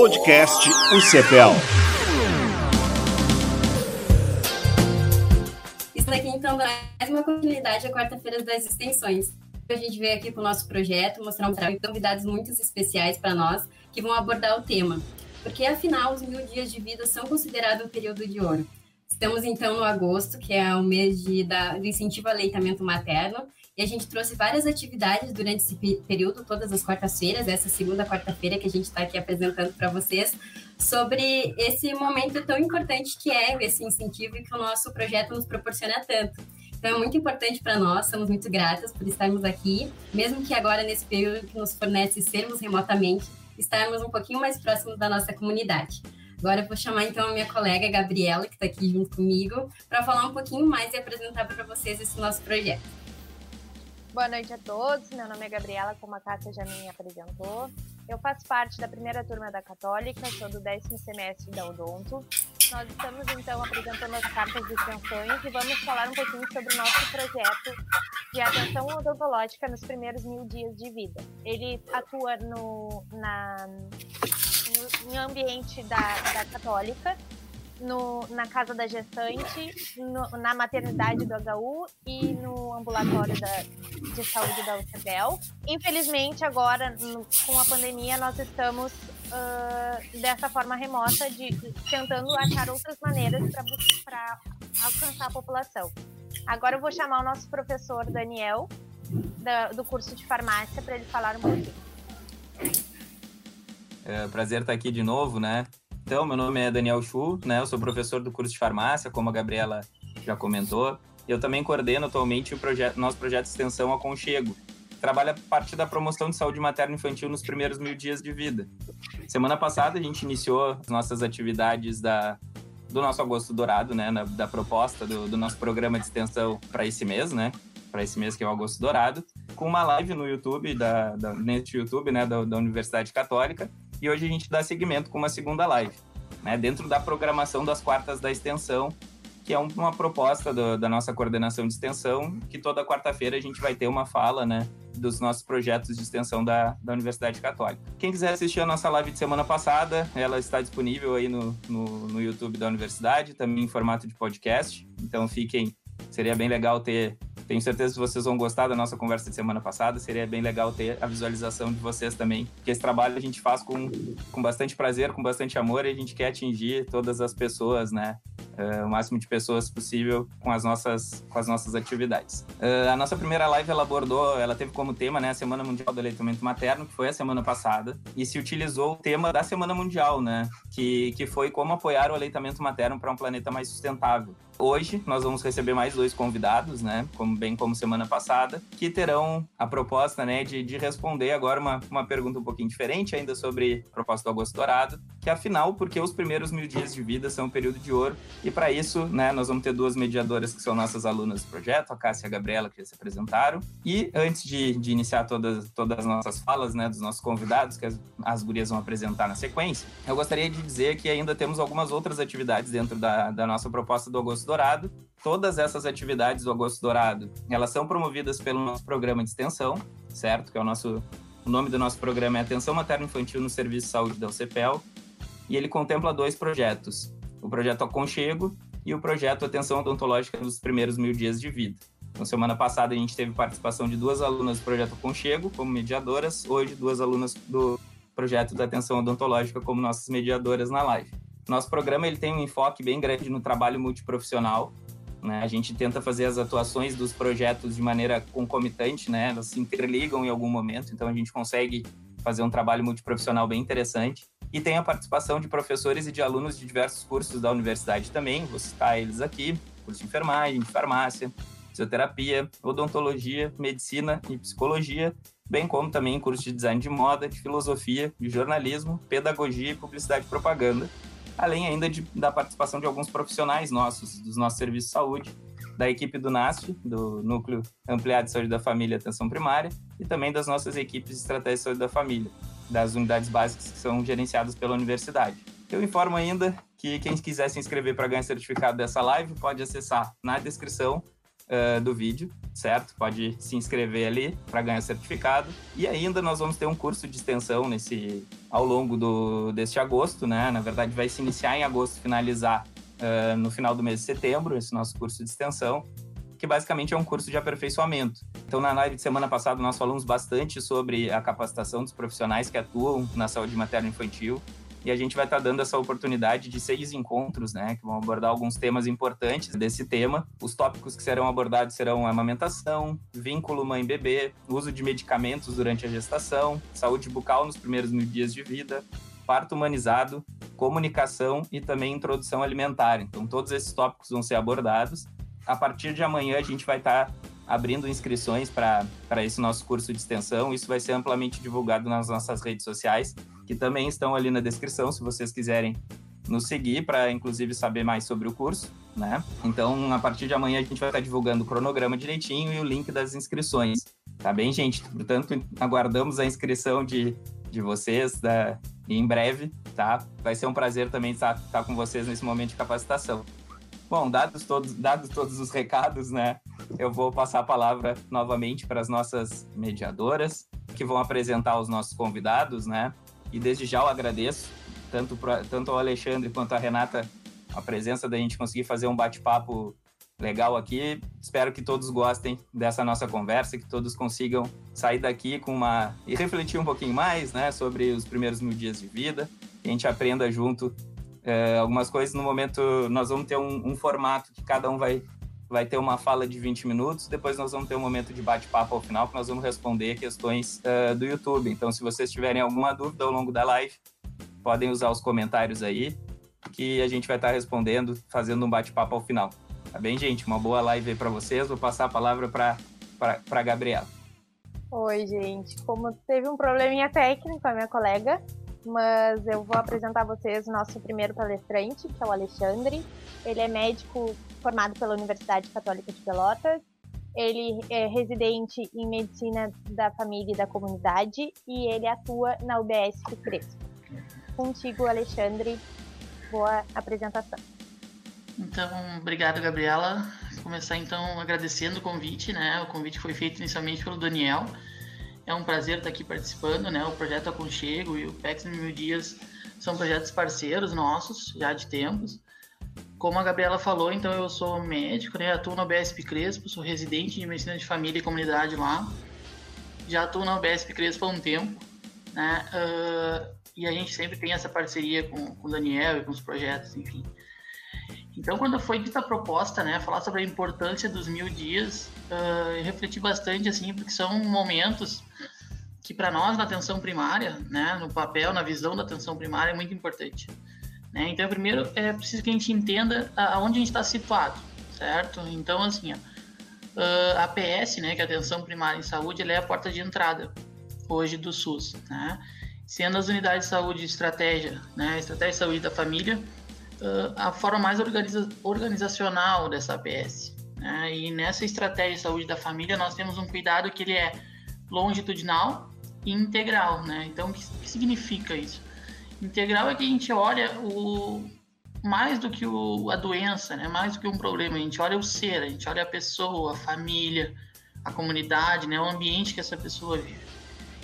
Podcast UCPEL. Isso daqui então mais uma continuidade à quarta-feira das extensões. A gente veio aqui com o nosso projeto mostrar um trabalho de convidados muito especiais para nós que vão abordar o tema. Porque afinal, os mil dias de vida são considerados um período de ouro. Estamos então no agosto, que é o mês de, da, do incentivo ao aleitamento materno, e a gente trouxe várias atividades durante esse período, todas as quartas-feiras, essa segunda quarta-feira que a gente está aqui apresentando para vocês, sobre esse momento tão importante que é esse incentivo e que o nosso projeto nos proporciona tanto. Então é muito importante para nós, somos muito gratas por estarmos aqui, mesmo que agora nesse período que nos fornece sermos remotamente, estarmos um pouquinho mais próximos da nossa comunidade. Agora eu vou chamar então a minha colega Gabriela, que está aqui junto comigo, para falar um pouquinho mais e apresentar para vocês esse nosso projeto. Boa noite a todos. Meu nome é Gabriela, como a Cássia já me apresentou. Eu faço parte da primeira turma da Católica, sou do décimo semestre da Odonto. Nós estamos então apresentando as cartas de extensões e vamos falar um pouquinho sobre o nosso projeto de atenção odontológica nos primeiros mil dias de vida. Ele atua no, na, no, no ambiente da, da Católica no, na casa da gestante, no, na maternidade do HU e no ambulatório da, de saúde da UCBEL. Infelizmente, agora, no, com a pandemia, nós estamos uh, dessa forma remota, de, tentando achar outras maneiras para alcançar a população. Agora eu vou chamar o nosso professor Daniel, da, do curso de farmácia, para ele falar um pouquinho. É, prazer estar aqui de novo, né? Então, meu nome é Daniel Chu, né? Eu sou professor do curso de farmácia, como a Gabriela já comentou. Eu também coordeno atualmente o projeto, nosso projeto de extensão Aconchego. Trabalha a partir da promoção de saúde materna infantil nos primeiros mil dias de vida. Semana passada a gente iniciou as nossas atividades da, do nosso Agosto Dourado, né? Na, da proposta do, do nosso programa de extensão para esse mês, né? Para esse mês que é o Agosto Dourado, com uma live no YouTube, da, da, neste YouTube, né? Da, da Universidade Católica, e hoje a gente dá seguimento com uma segunda live, né, dentro da programação das quartas da extensão, que é uma proposta do, da nossa coordenação de extensão, que toda quarta-feira a gente vai ter uma fala, né, dos nossos projetos de extensão da, da Universidade Católica. Quem quiser assistir a nossa live de semana passada, ela está disponível aí no, no, no YouTube da Universidade, também em formato de podcast, então fiquem, seria bem legal ter tenho certeza que vocês vão gostar da nossa conversa de semana passada. Seria bem legal ter a visualização de vocês também, porque esse trabalho a gente faz com, com bastante prazer, com bastante amor e a gente quer atingir todas as pessoas, né? Uh, o máximo de pessoas possível com as nossas, com as nossas atividades. Uh, a nossa primeira live ela abordou, ela teve como tema né, a Semana Mundial do Aleitamento Materno, que foi a semana passada, e se utilizou o tema da Semana Mundial, né? Que, que foi como apoiar o aleitamento materno para um planeta mais sustentável. Hoje nós vamos receber mais dois convidados, né? Como, bem como semana passada, que terão a proposta, né, de, de responder agora uma, uma pergunta um pouquinho diferente ainda sobre a proposta do Agosto Dourado, que afinal, porque os primeiros mil dias de vida são um período de ouro, e para isso, né, nós vamos ter duas mediadoras que são nossas alunas do projeto, a Cássia e a Gabriela, que já se apresentaram. E antes de, de iniciar todas, todas as nossas falas, né, dos nossos convidados, que as, as gurias vão apresentar na sequência, eu gostaria de dizer que ainda temos algumas outras atividades dentro da, da nossa proposta do Agosto Dourado. Todas essas atividades do Agosto Dourado, elas são promovidas pelo nosso programa de extensão, certo? Que é o nosso o nome do nosso programa é Atenção Materno Infantil no Serviço de Saúde da UCPEL, e ele contempla dois projetos: o projeto Aconchego e o projeto Atenção Odontológica nos primeiros mil dias de vida. Então, semana passada a gente teve participação de duas alunas do projeto Aconchego como mediadoras, hoje duas alunas do projeto da Atenção Odontológica como nossas mediadoras na live. Nosso programa ele tem um enfoque bem grande no trabalho multiprofissional. Né? A gente tenta fazer as atuações dos projetos de maneira concomitante, né? elas se interligam em algum momento, então a gente consegue fazer um trabalho multiprofissional bem interessante. E tem a participação de professores e de alunos de diversos cursos da universidade também, vou citar eles aqui: curso de enfermagem, de farmácia, fisioterapia, odontologia, medicina e psicologia, bem como também curso de design de moda, de filosofia, de jornalismo, pedagogia e publicidade e propaganda além ainda de, da participação de alguns profissionais nossos, dos nossos serviços de saúde, da equipe do NASF, do Núcleo Ampliado de Saúde da Família e Atenção Primária, e também das nossas equipes de Estratégia de Saúde da Família, das unidades básicas que são gerenciadas pela universidade. Eu informo ainda que quem quiser se inscrever para ganhar certificado dessa live pode acessar na descrição uh, do vídeo, certo? Pode se inscrever ali para ganhar certificado. E ainda nós vamos ter um curso de extensão nesse ao longo do, deste agosto, né? Na verdade, vai se iniciar em agosto, finalizar uh, no final do mês de setembro, esse nosso curso de extensão, que basicamente é um curso de aperfeiçoamento. Então, na live de semana passada, nós falamos bastante sobre a capacitação dos profissionais que atuam na saúde materno-infantil e a gente vai estar tá dando essa oportunidade de seis encontros, né, que vão abordar alguns temas importantes desse tema. Os tópicos que serão abordados serão amamentação, vínculo mãe-bebê, uso de medicamentos durante a gestação, saúde bucal nos primeiros mil dias de vida, parto humanizado, comunicação e também introdução alimentar. Então, todos esses tópicos vão ser abordados. A partir de amanhã, a gente vai estar tá abrindo inscrições para esse nosso curso de extensão. Isso vai ser amplamente divulgado nas nossas redes sociais, que também estão ali na descrição, se vocês quiserem nos seguir para, inclusive, saber mais sobre o curso, né? Então, a partir de amanhã, a gente vai estar divulgando o cronograma direitinho e o link das inscrições. Tá bem, gente? Portanto, aguardamos a inscrição de, de vocês da, em breve, tá? Vai ser um prazer também estar, estar com vocês nesse momento de capacitação. Bom, dados todos, dados todos os recados, né? Eu vou passar a palavra novamente para as nossas mediadoras, que vão apresentar os nossos convidados, né? E desde já eu agradeço, tanto, pra, tanto ao Alexandre quanto à Renata, a presença da gente conseguir fazer um bate-papo legal aqui. Espero que todos gostem dessa nossa conversa, que todos consigam sair daqui com uma. e refletir um pouquinho mais, né? Sobre os primeiros mil dias de vida, que a gente aprenda junto é, algumas coisas no momento nós vamos ter um, um, formato que cada um vai, vai ter uma fala de 20 minutos, depois nós vamos ter um momento de bate-papo ao final que nós vamos responder questões uh, do YouTube. Então, se vocês tiverem alguma dúvida ao longo da live, podem usar os comentários aí, que a gente vai estar respondendo, fazendo um bate-papo ao final. Tá bem, gente? Uma boa live aí para vocês. Vou passar a palavra para a Gabriela. Oi, gente. Como teve um probleminha técnico a minha colega, mas eu vou apresentar a vocês o nosso primeiro palestrante, que é o Alexandre. Ele é médico formado pela Universidade Católica de Pelotas. Ele é residente em medicina da família e da comunidade e ele atua na UBS Crespo. Contigo, Alexandre, boa apresentação. Então, obrigado, Gabriela. Vou começar então agradecendo o convite, né? O convite foi feito inicialmente pelo Daniel é um prazer estar aqui participando, né? O projeto Aconchego e o PEX Mil Dias são projetos parceiros nossos, já de tempos. Como a Gabriela falou, então eu sou médico, né? Atuo na UBSP Crespo, sou residente de medicina de família e comunidade lá. Já atuo na UBSP Crespo há um tempo, né? Uh, e a gente sempre tem essa parceria com, com o Daniel e com os projetos, enfim. Então, quando foi dita a proposta, né, falar sobre a importância dos mil dias, uh, eu refleti bastante, assim, porque são momentos que para nós na atenção primária, né, no papel, na visão da atenção primária é muito importante. Né? Então, primeiro é preciso que a gente entenda aonde a gente está situado, certo? Então, assim, ó, a APS, né, que é a atenção primária em saúde, ela é a porta de entrada hoje do SUS, né? Sendo as unidades de saúde estratégia, né, estratégia de saúde da família, a forma mais organiza organizacional dessa APS. Né? E nessa estratégia de saúde da família, nós temos um cuidado que ele é longitudinal e integral. Né? Então, o que, que significa isso? Integral é que a gente olha o mais do que o, a doença, né? mais do que um problema, a gente olha o ser, a gente olha a pessoa, a família, a comunidade, né? o ambiente que essa pessoa vive.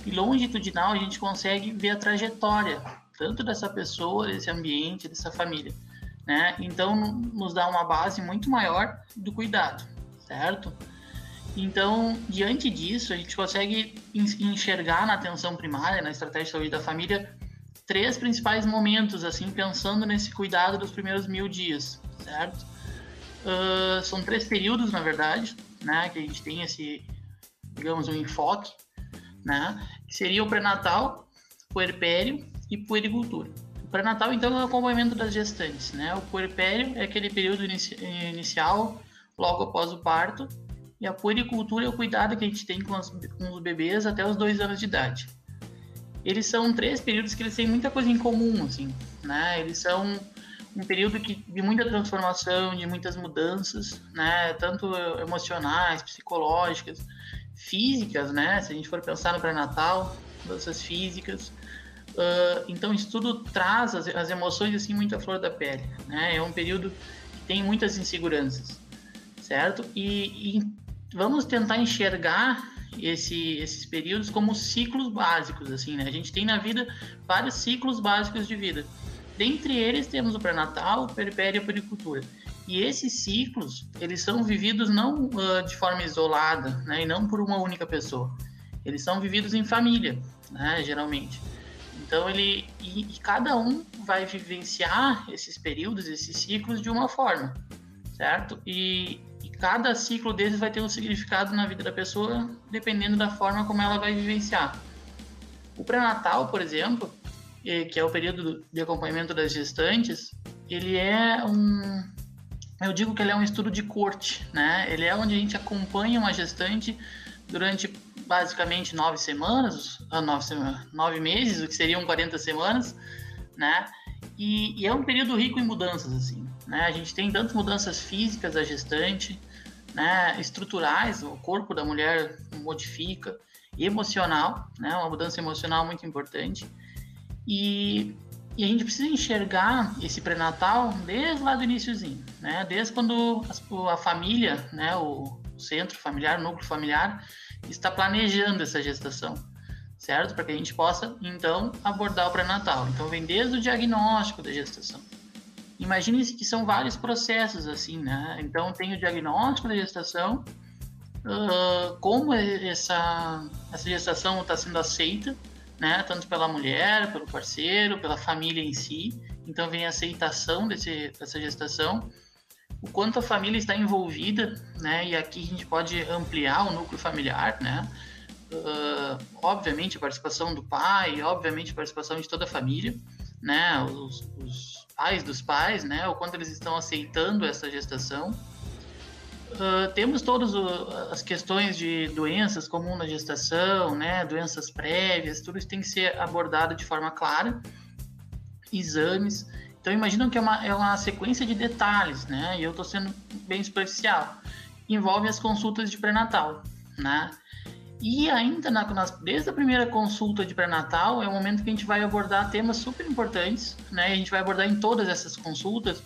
E longitudinal a gente consegue ver a trajetória, tanto dessa pessoa, desse ambiente, dessa família né? Então nos dá uma base muito maior do cuidado, certo? Então, diante disso, a gente consegue enxergar na atenção primária, na estratégia de saúde da família, três principais momentos, assim, pensando nesse cuidado dos primeiros mil dias, certo? Uh, são três períodos, na verdade, né, que a gente tem esse, digamos, um enfoque, né, que seria o pré-natal, puerpério e puericultura. O pré-natal, então, é o acompanhamento das gestantes, né? O puerpério é aquele período inici inicial, logo após o parto, e a puericultura é o cuidado que a gente tem com, as, com os bebês até os dois anos de idade. Eles são três períodos que eles têm muita coisa em comum, assim, né? Eles são um período que, de muita transformação, de muitas mudanças, né? Tanto emocionais, psicológicas, físicas, né? Se a gente for pensar no pré-natal, mudanças físicas, Uh, então isso tudo traz as, as, emoções assim muito à flor da pele, né? É um período que tem muitas inseguranças, certo? E, e vamos tentar enxergar esse, esses períodos como ciclos básicos, assim, né? A gente tem na vida vários ciclos básicos de vida. Dentre eles temos o pré-natal, o perpério e a pericultura. E esses ciclos, eles são vividos não uh, de forma isolada, né? E não por uma única pessoa. Eles são vividos em família, né? Geralmente. Então ele e, e cada um vai vivenciar esses períodos, esses ciclos de uma forma, certo? E, cada ciclo desses vai ter um significado na vida da pessoa, dependendo da forma como ela vai vivenciar. O pré-natal, por exemplo, que é o período de acompanhamento das gestantes, ele é um eu digo que ele é um estudo de corte, né? Ele é onde a gente acompanha uma gestante durante basicamente nove semanas, ah, nove, nove meses, o que seriam 40 semanas, né? E, e, é um período rico em mudanças, assim, né? A gente tem tantas mudanças físicas da gestante, né? Estruturais, o corpo da mulher modifica, emocional, né? Uma mudança emocional muito importante. E, e a gente precisa enxergar esse pré-natal desde lá do iníciozinho, né? Desde quando a, a família, né? O centro familiar, o núcleo familiar, está planejando essa gestação, certo? Para que a gente possa, então, abordar o pré-natal. Então, vem desde o diagnóstico da gestação. Imagine que são vários processos, assim, né? Então, tem o diagnóstico da gestação, uh, como essa, essa gestação está sendo aceita, né? Tanto pela mulher, pelo parceiro, pela família em si. Então, vem a aceitação desse, dessa gestação o quanto a família está envolvida, né? E aqui a gente pode ampliar o núcleo familiar, né? Uh, obviamente a participação do pai, obviamente a participação de toda a família, né? Os, os pais dos pais, né? O quanto eles estão aceitando essa gestação. Uh, temos todas as questões de doenças comuns na gestação, né? Doenças prévias, tudo isso tem que ser abordado de forma clara. Exames. Então imaginam que é uma, é uma sequência de detalhes, né? E eu estou sendo bem superficial. Envolve as consultas de pré-natal, né? E ainda na, nas, desde a primeira consulta de pré-natal é o momento que a gente vai abordar temas super importantes, né? A gente vai abordar em todas essas consultas,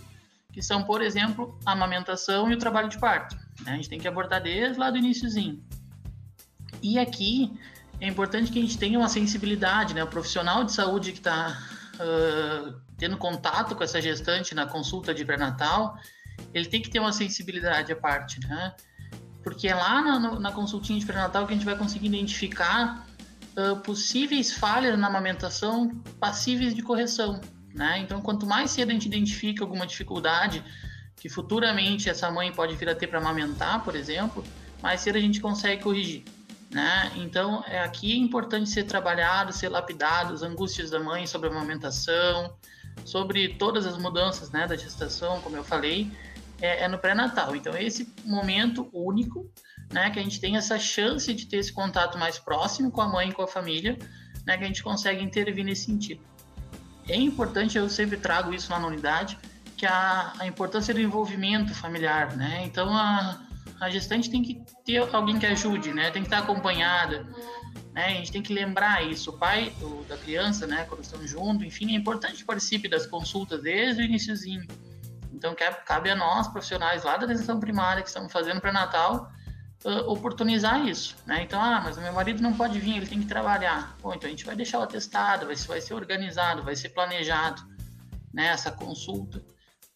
que são, por exemplo, a amamentação e o trabalho de parto. Né? A gente tem que abordar desde lá do iníciozinho. E aqui é importante que a gente tenha uma sensibilidade, né? O profissional de saúde que está uh, tendo contato com essa gestante na consulta de pré-natal, ele tem que ter uma sensibilidade à parte, né? Porque é lá na, na consultinha de pré-natal que a gente vai conseguir identificar uh, possíveis falhas na amamentação passíveis de correção, né? Então, quanto mais cedo a gente identifica alguma dificuldade que futuramente essa mãe pode vir a ter para amamentar, por exemplo, mais cedo a gente consegue corrigir. Né? Então, é, aqui é importante ser trabalhado, ser lapidado, as angústias da mãe sobre a amamentação, sobre todas as mudanças né, da gestação, como eu falei, é, é no pré-natal. Então, esse momento único, né, que a gente tem essa chance de ter esse contato mais próximo com a mãe e com a família, né, que a gente consegue intervir nesse sentido. É importante, eu sempre trago isso na unidade, que a, a importância do envolvimento familiar, né? Então, a, a gestante tem que ter alguém que ajude, né? Tem que estar acompanhada, né? A gente tem que lembrar isso. O pai da criança, né? Quando estão juntos, enfim, é importante que participe das consultas desde o iníciozinho. Então, cabe a nós, profissionais lá da atenção primária que estamos fazendo pré-natal, uh, oportunizar isso, né? Então, ah, mas o meu marido não pode vir, ele tem que trabalhar. Bom, então a gente vai deixar o atestado, vai, vai ser organizado, vai ser planejado, né? Essa consulta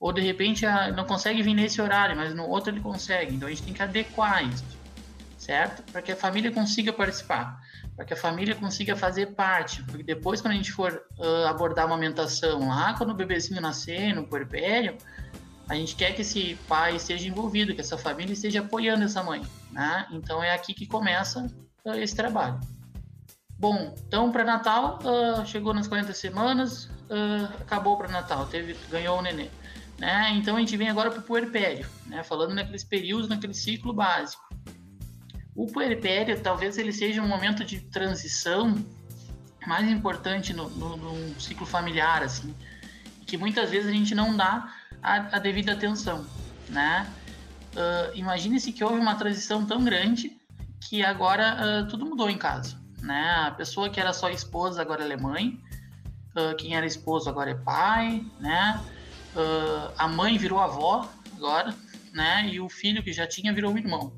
ou de repente não consegue vir nesse horário, mas no outro ele consegue. Então a gente tem que adequar isso, certo? Para que a família consiga participar, para que a família consiga fazer parte. Porque depois, quando a gente for uh, abordar a amamentação lá, quando o bebezinho nascer, no puerpério, a gente quer que esse pai esteja envolvido, que essa família esteja apoiando essa mãe, né? Então é aqui que começa uh, esse trabalho. Bom, então pré-natal uh, chegou nas 40 semanas, acabou o pré-natal, teve ganhou o neném. Né? Então a gente vem agora para o puerpério, né? falando naqueles períodos, naquele ciclo básico. O puerpério talvez ele seja um momento de transição mais importante no, no, no ciclo familiar, assim, que muitas vezes a gente não dá a, a devida atenção, né? Uh, Imagine-se que houve uma transição tão grande que agora uh, tudo mudou em casa, né? A pessoa que era só esposa agora é mãe, uh, quem era esposo agora é pai, né? A mãe virou avó agora, né? E o filho que já tinha virou irmão.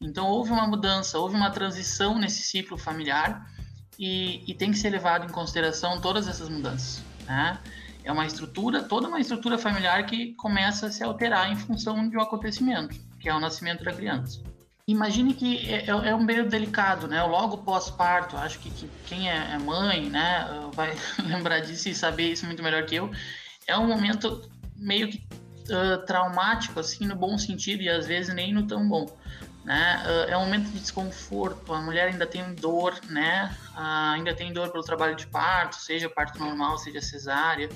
Então houve uma mudança, houve uma transição nesse ciclo familiar e, e tem que ser levado em consideração todas essas mudanças, né? É uma estrutura, toda uma estrutura familiar que começa a se alterar em função de um acontecimento, que é o nascimento da criança. Imagine que é, é, é um meio delicado, né? Logo pós-parto, acho que, que quem é, é mãe, né, vai lembrar disso e saber isso muito melhor que eu. É um momento meio que uh, traumático, assim, no bom sentido e às vezes nem no tão bom. Né? Uh, é um momento de desconforto, a mulher ainda tem dor, né? Uh, ainda tem dor pelo trabalho de parto, seja parto normal, seja cesárea.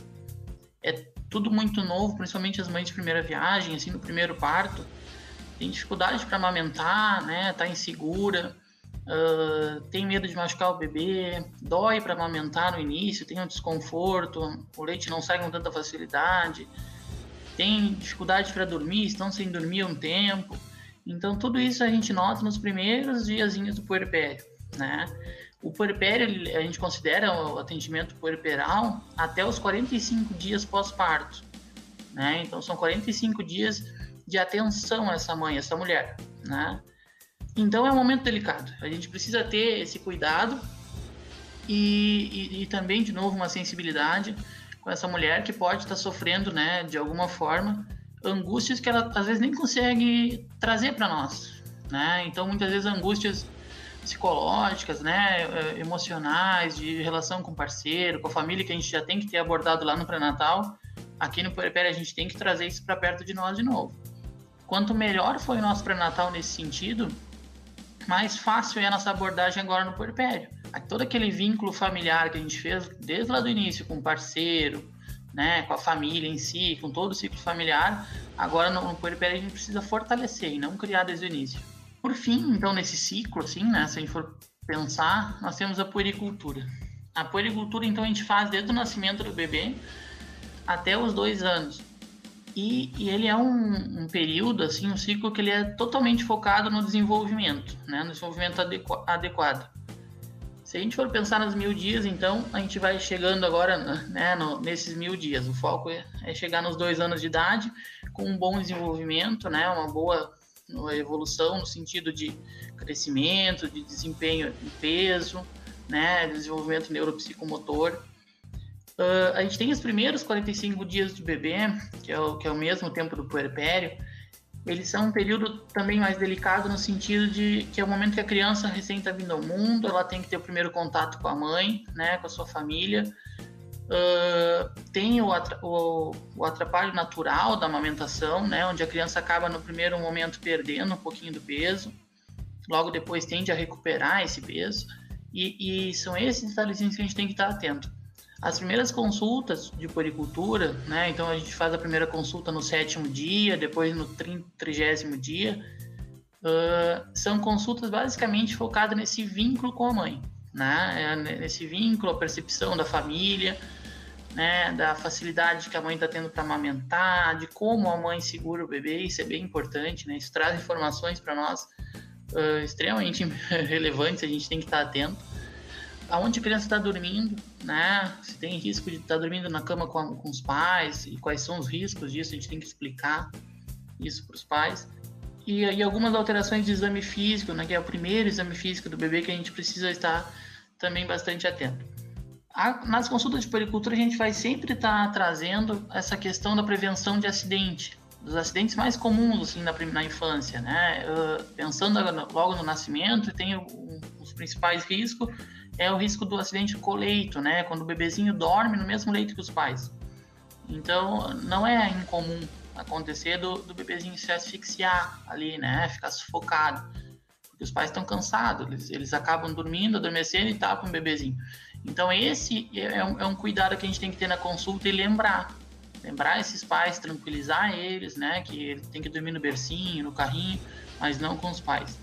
É tudo muito novo, principalmente as mães de primeira viagem, assim, no primeiro parto tem dificuldade para amamentar, né? Tá insegura, uh, tem medo de machucar o bebê, dói para amamentar no início, tem um desconforto, o leite não sai com tanta facilidade, tem dificuldade para dormir, estão sem dormir um tempo. Então tudo isso a gente nota nos primeiros diazinhos do puerpério, né? O puerpério a gente considera o atendimento puerperal até os 45 dias pós-parto, né? Então são 45 dias de atenção a essa mãe, a essa mulher, né? Então é um momento delicado. A gente precisa ter esse cuidado e, e, e também, de novo, uma sensibilidade com essa mulher que pode estar sofrendo, né, de alguma forma, angústias que ela às vezes nem consegue trazer para nós, né? Então muitas vezes angústias psicológicas, né, eh, emocionais, de relação com o parceiro, com a família que a gente já tem que ter abordado lá no pré-natal, aqui no Puerpério a gente tem que trazer isso para perto de nós de novo. Quanto melhor foi o nosso pré-natal nesse sentido, mais fácil é a nossa abordagem agora no puerpério. Todo aquele vínculo familiar que a gente fez desde lá do início com o parceiro, né, com a família em si, com todo o ciclo familiar, agora no, no puerpério a gente precisa fortalecer e não criar desde o início. Por fim, então, nesse ciclo, assim, né, se a gente for pensar, nós temos a puericultura. A puericultura, então, a gente faz desde o nascimento do bebê até os dois anos. E, e ele é um, um, período, assim, um ciclo que ele é totalmente focado no desenvolvimento, né? No desenvolvimento adequ adequado. Se a gente for pensar nos mil dias, então, a gente vai chegando agora, né, no, nesses mil dias. O foco é, é, chegar nos dois anos de idade com um bom desenvolvimento, né? Uma boa evolução no sentido de crescimento, de desempenho em peso, né? Desenvolvimento neuropsicomotor. Uh, a gente tem os primeiros 45 dias de bebê, que é, o, que é o mesmo tempo do puerpério, eles são um período também mais delicado no sentido de que é o momento que a criança recém está vindo ao mundo, ela tem que ter o primeiro contato com a mãe, né, com a sua família. Uh, tem o, o, o, atrapalho natural da amamentação, né, onde a criança acaba no primeiro momento perdendo um pouquinho do peso, logo depois tende a recuperar esse peso, e, e são esses detalhezinhos que a gente tem que estar atento. As primeiras consultas de poricultura, né? Então a gente faz a primeira consulta no sétimo dia, depois no trigésimo dia. Uh, são consultas basicamente focadas nesse vínculo com a mãe, né? É nesse vínculo, a percepção da família, né? Da facilidade que a mãe está tendo para amamentar, de como a mãe segura o bebê, isso é bem importante, né? Isso traz informações para nós uh, extremamente relevantes, a gente tem que estar atento aonde a criança está dormindo, né? Se tem risco de estar tá dormindo na cama com, a, com, os pais e quais são os riscos disso, a gente tem que explicar isso para os pais. E, e, algumas alterações de exame físico, né? Que é o primeiro exame físico do bebê que a gente precisa estar também bastante atento. A, nas consultas de pericultura a gente vai sempre estar tá trazendo essa questão da prevenção de acidente, dos acidentes mais comuns assim na, na infância, né? Uh, pensando logo no nascimento, tem os principais riscos é o risco do acidente coleito, né? Quando o bebezinho dorme no mesmo leito que os pais. Então, não é incomum acontecer do, do bebezinho se asfixiar ali, né? Ficar sufocado. Porque os pais estão cansados, eles, eles acabam dormindo, adormecendo e tapam o bebezinho. Então, esse é um, é um cuidado que a gente tem que ter na consulta e lembrar. Lembrar esses pais, tranquilizar eles, né? Que ele tem que dormir no bercinho, no carrinho, mas não com os pais.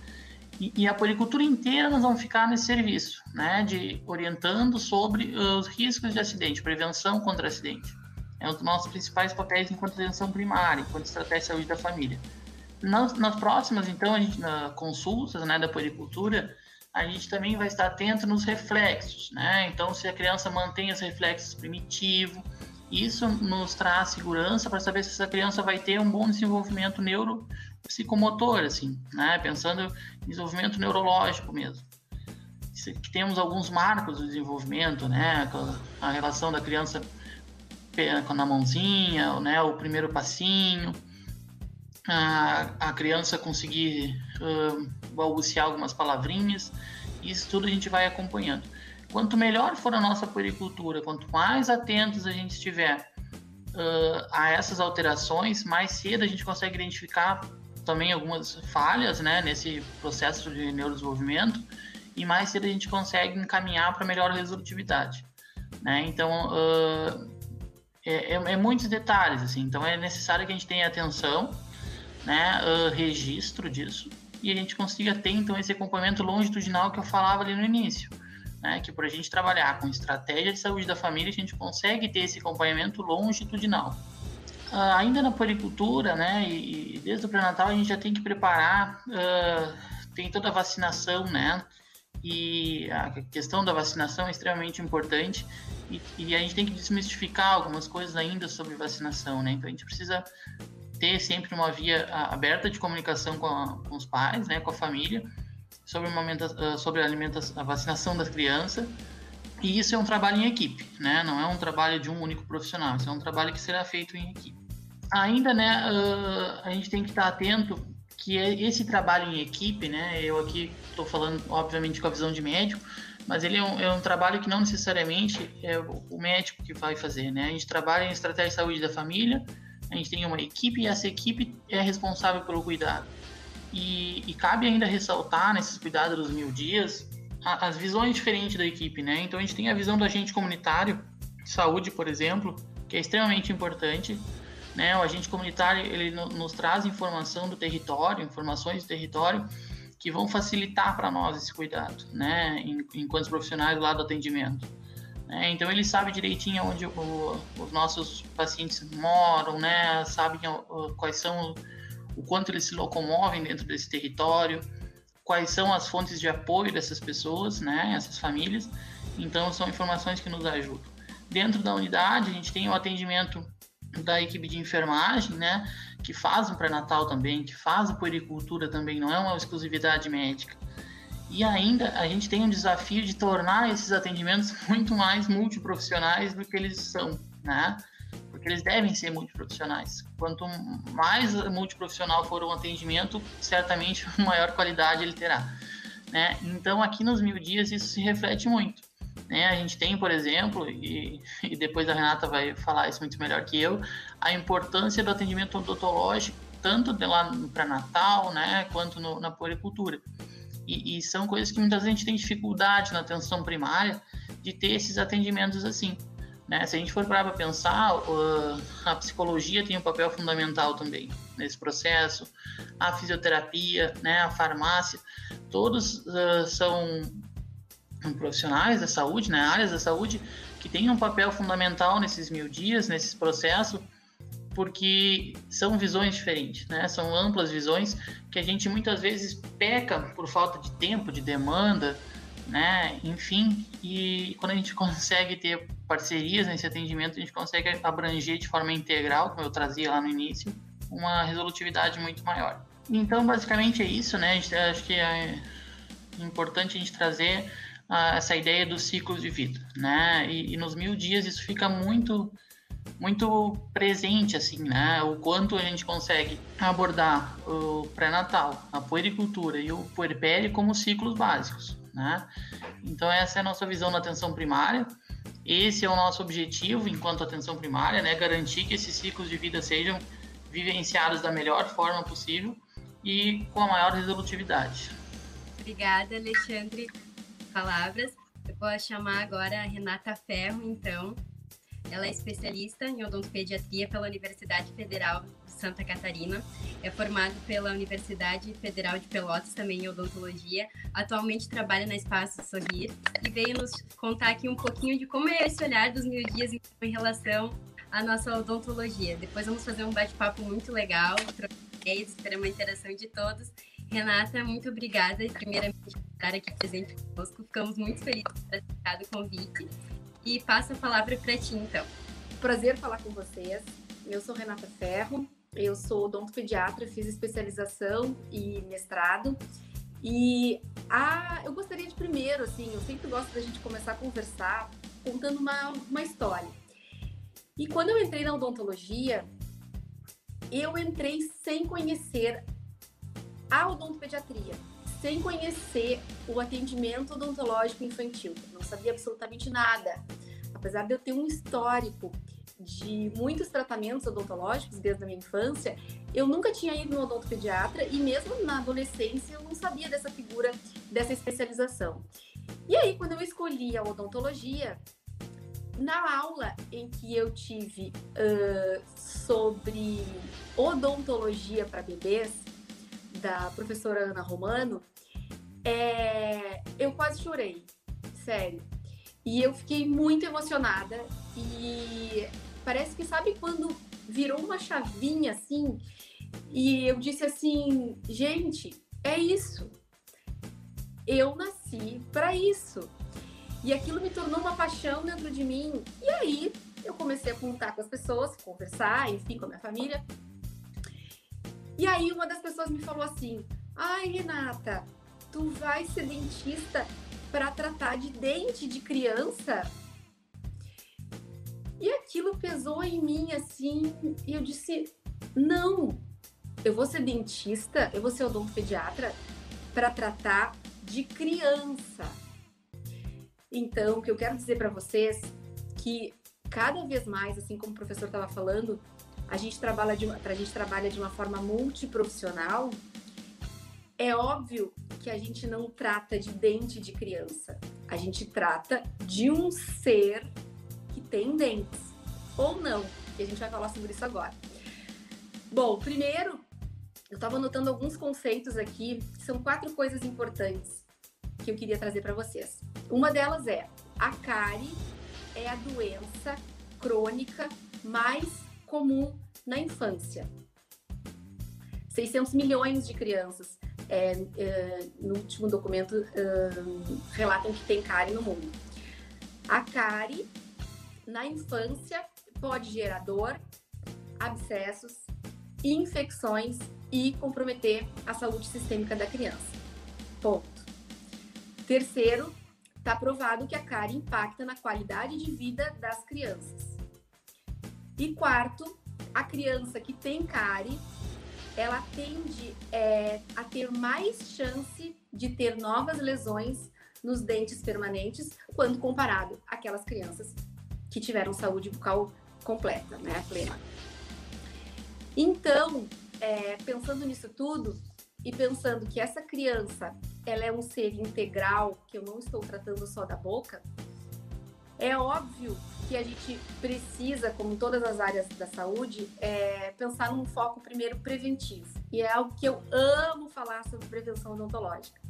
E, e, a policultura inteira nós vamos ficar nesse serviço, né, de orientando sobre os riscos de acidente, prevenção contra acidente. É um dos nossos principais papéis enquanto atenção primária, enquanto estratégia de saúde da família. Nas, nas próximas, então, a gente, na consultas né, da policultura, a gente também vai estar atento nos reflexos, né? Então, se a criança mantém os reflexos primitivos, Isso nos traz segurança para saber se essa criança vai ter um bom desenvolvimento neuropsicomotor, assim, né? Pensando em desenvolvimento neurológico mesmo. Temos alguns marcos do desenvolvimento, né? A relação da criança na mãozinha, né? O primeiro passinho, a, a criança conseguir uh, balbuciar algumas palavrinhas, isso tudo a gente vai acompanhando. Quanto melhor for a nossa puericultura, quanto mais atentos a gente estiver uh, a essas alterações, mais cedo a gente consegue identificar também algumas falhas né, nesse processo de neurodesenvolvimento e mais cedo a gente consegue encaminhar para melhor resolutividade. Né? Então, uh, é, é, é, muitos detalhes, assim, então é necessário que a gente tenha atenção, né, uh, registro disso, e a gente consiga ter, então, esse acompanhamento longitudinal que eu falava ali no início né, que para a gente trabalhar com estratégia de saúde da família, a gente consegue ter esse acompanhamento longitudinal. Uh, ainda na policultura, né, e, e desde o pré-natal a gente já tem que preparar, uh, tem toda a vacinação, né, e a questão da vacinação é extremamente importante e, e, a gente tem que desmistificar algumas coisas ainda sobre vacinação, né, então a gente precisa ter sempre uma via aberta de comunicação com, a, com os pais, né, com a família, sobre, uma, ah, sobre a, alimentação, a vacinação das crianças. E isso é um trabalho em equipe, né? Não é um trabalho de um único profissional. Isso é um trabalho que será feito em equipe. Ainda, né? Uh, a gente tem que estar atento que é esse trabalho em equipe, né? Eu aqui estou falando, obviamente, com a visão de médico, mas ele é um, é um, trabalho que não necessariamente é o médico que vai fazer, né? A gente trabalha em estratégia de saúde da família, a gente tem uma equipe e essa equipe é responsável pelo cuidado. E, e, cabe ainda ressaltar nesses cuidados dos mil dias a, as visões diferentes da equipe, né? Então a gente tem a visão do agente comunitário, saúde, por exemplo, que é extremamente importante. Né? O agente comunitário ele nos traz informação do território, informações do território que vão facilitar para nós esse cuidado, né? Enquanto profissionais lá do atendimento. Né? Então ele sabe direitinho onde o, os nossos pacientes moram, né? Sabem quais são o quanto eles se locomovem dentro desse território, quais são as fontes de apoio dessas pessoas, né, essas famílias. Então, são informações que nos ajudam. Dentro da unidade, a gente tem o atendimento da equipe de enfermagem, né, que faz um pré-natal também, que faz a puericultura também, não é uma exclusividade médica. E ainda a gente tem um desafio de tornar esses atendimentos muito mais multiprofissionais do que eles são, né? porque eles devem ser multiprofissionais. Quanto mais multiprofissional for o atendimento, certamente maior qualidade ele terá. Né? Então, aqui nos mil dias, isso se reflete muito. Né? A gente tem, por exemplo, e, e depois a Renata vai falar isso muito melhor que eu, a importância do atendimento odontológico, tanto de lá no pré-natal, né, quanto no, na puericultura. E, e, são coisas que muitas vezes a gente tem dificuldade na atenção primária de ter esses atendimentos assim. Né? Se a gente for para pensar, a psicologia tem um papel fundamental também nesse processo, a fisioterapia, né, a farmácia, todos uh, são profissionais da saúde, né, áreas da saúde que têm um papel fundamental nesses mil dias, nesse processo, porque são visões diferentes, né? São amplas visões que a gente muitas vezes peca por falta de tempo, de demanda, né? Enfim, e quando a gente consegue ter parcerias nesse atendimento, a gente consegue abranger de forma integral, como eu trazia lá no início, uma resolutividade muito maior. Então, basicamente é isso, né? Acho que é importante a gente trazer uh, essa ideia dos ciclos de vida, né? E, e, nos mil dias isso fica muito muito presente, assim, né? O quanto a gente consegue abordar o pré-natal, a puericultura e o puerpério como ciclos básicos. Né? Então, essa é a nossa visão da atenção primária. Esse é o nosso objetivo enquanto atenção primária, né? garantir que esses ciclos de vida sejam vivenciados da melhor forma possível e com a maior resolutividade. Obrigada, Alexandre. Palavras. Eu vou chamar agora a Renata Ferro, então. Ela é especialista em odontopediatria pela Universidade Federal Santa Catarina. É formado pela Universidade Federal de Pelotas, também em odontologia. Atualmente trabalha na Espaço Sorrir e veio nos contar aqui um pouquinho de como é esse olhar dos mil dias em relação à nossa odontologia. Depois vamos fazer um bate-papo muito legal, espero uma interação de todos. Renata, muito obrigada, primeiramente, por estar aqui presente conosco. Ficamos muito felizes por ter aceitado o convite. E passo a palavra para ti, então. prazer falar com vocês. Eu sou Renata Ferro, eu sou odontopediatra, fiz especialização e mestrado. E a, eu gostaria de primeiro, assim, eu sempre gosto da gente começar a conversar contando uma, uma história. E quando eu entrei na odontologia, eu entrei sem conhecer a odontopediatria, sem conhecer o atendimento odontológico infantil. Não sabia absolutamente nada. Apesar de eu ter um histórico de muitos tratamentos odontológicos desde a minha infância, eu nunca tinha ido no odontopediatra e mesmo na adolescência eu não sabia dessa figura, dessa especialização. E aí, quando eu escolhi a odontologia, na aula em que eu tive uh, sobre odontologia para bebês, da professora Ana Romano, é, eu quase chorei, sério. E eu fiquei muito emocionada e parece que sabe quando virou uma chavinha assim e eu disse assim, gente, é isso. Eu nasci para isso. E aquilo me tornou uma paixão dentro de mim. E aí eu comecei a contar com as pessoas, conversar, enfim, com a minha família. E aí uma das pessoas me falou assim: "Ai, Renata, tu vai ser dentista para tratar de dente de criança?" E aquilo pesou em mim assim, e eu disse: "Não. Eu vou ser dentista, eu vou ser odontopediatra para tratar de criança." Então, o que eu quero dizer para vocês que cada vez mais, assim como o professor estava falando, a gente trabalha de uma, a gente trabalha de uma forma multiprofissional, é óbvio que a gente não trata de dente de criança. A gente trata de um ser que tem dentes. Ou não. E a gente vai falar sobre isso agora. Bom, primeiro, eu estava anotando alguns conceitos aqui, são quatro coisas importantes que eu queria trazer para vocês. Uma delas é a cárie é a doença crônica mais comum na infância. 600 milhões de crianças, é, é, no último documento, é, relatam que tem cárie no mundo. A cárie, na infância, pode gerar dor, abscessos, infecções e comprometer a saúde sistêmica da criança. Ponto. Terceiro, está provado que a cárie impacta na qualidade de vida das crianças. E quarto, a criança que tem cárie, ela tende é, a ter mais chance de ter novas lesões nos dentes permanentes quando comparado àquelas crianças que tiveram saúde bucal completa, né, plena. Então, é, pensando nisso tudo e pensando que essa criança ela é um ser integral, que eu não estou tratando só da boca, é óbvio que a gente precisa, como todas as áreas da saúde, é, pensar num foco primeiro preventivo. E é algo que eu amo falar sobre prevenção odontológica.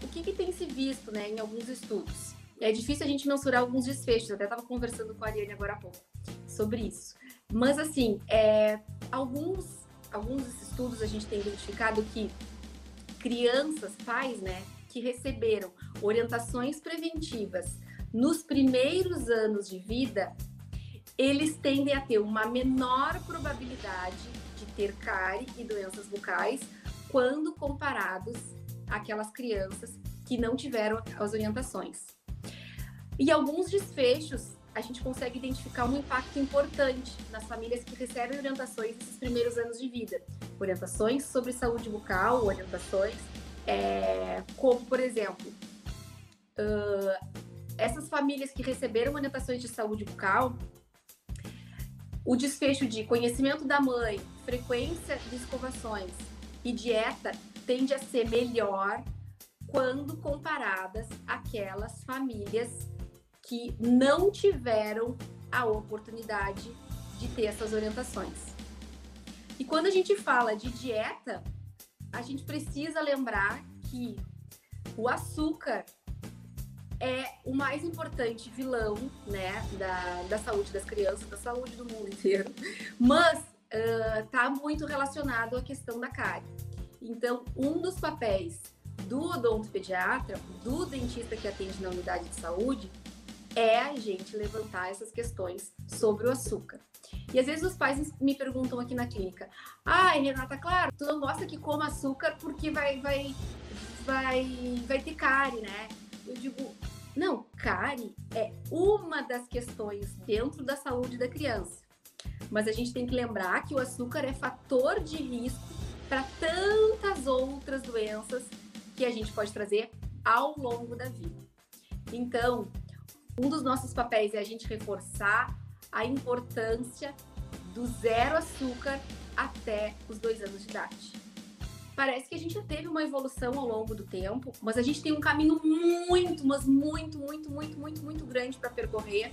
O que, que, tem se visto né, em alguns estudos? É difícil a gente mensurar alguns desfechos, eu até estava conversando com a Ariane agora há pouco sobre isso. Mas, assim, é, alguns, alguns estudos a gente tem identificado que crianças, pais, né, que receberam orientações preventivas nos primeiros anos de vida, eles tendem a ter uma menor probabilidade de ter cárie e doenças bucais quando comparados àquelas crianças que não tiveram as orientações. E alguns desfechos a gente consegue identificar um impacto importante nas famílias que recebem orientações nesses primeiros anos de vida. Orientações sobre saúde bucal, orientações é, como, por exemplo, uh, essas famílias que receberam orientações de saúde bucal, o desfecho de conhecimento da mãe, frequência de escovações e dieta tende a ser melhor quando comparadas àquelas famílias que não tiveram a oportunidade de ter essas orientações. E quando a gente fala de dieta, a gente precisa lembrar que o açúcar é o mais importante vilão, né, da, da saúde das crianças, da saúde do mundo inteiro, mas está uh, muito relacionado à questão da cárie. Então, um dos papéis do odontopediatra, do dentista que atende na unidade de saúde, é a gente levantar essas questões sobre o açúcar. E às vezes os pais me perguntam aqui na clínica: "Ai, Renata, claro, tu não gosta que coma açúcar porque vai vai vai vai ter cárie, né?" Eu digo: "Não, cárie é uma das questões dentro da saúde da criança. Mas a gente tem que lembrar que o açúcar é fator de risco para tantas outras doenças que a gente pode trazer ao longo da vida. Então, um dos nossos papéis é a gente reforçar a importância do zero açúcar até os dois anos de idade. Parece que a gente já teve uma evolução ao longo do tempo, mas a gente tem um caminho muito, mas muito, muito, muito, muito, muito grande para percorrer,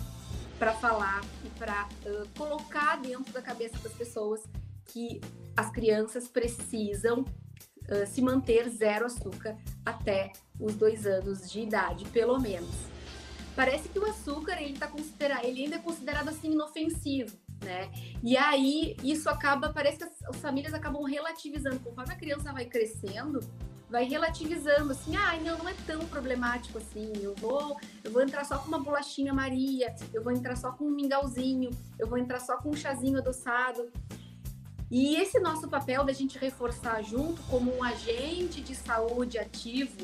para falar e para uh, colocar dentro da cabeça das pessoas que as crianças precisam uh, se manter zero açúcar até os dois anos de idade, pelo menos parece que o açúcar ele tá considerado, ele ainda é considerado assim inofensivo, né? E aí isso acaba, parece que as, as famílias acabam relativizando conforme a criança vai crescendo, vai relativizando assim, ah, não, não é tão problemático assim. Eu vou, eu vou entrar só com uma bolachinha Maria, eu vou entrar só com um mingauzinho, eu vou entrar só com um chazinho adoçado. E esse nosso papel da gente reforçar junto como um agente de saúde ativo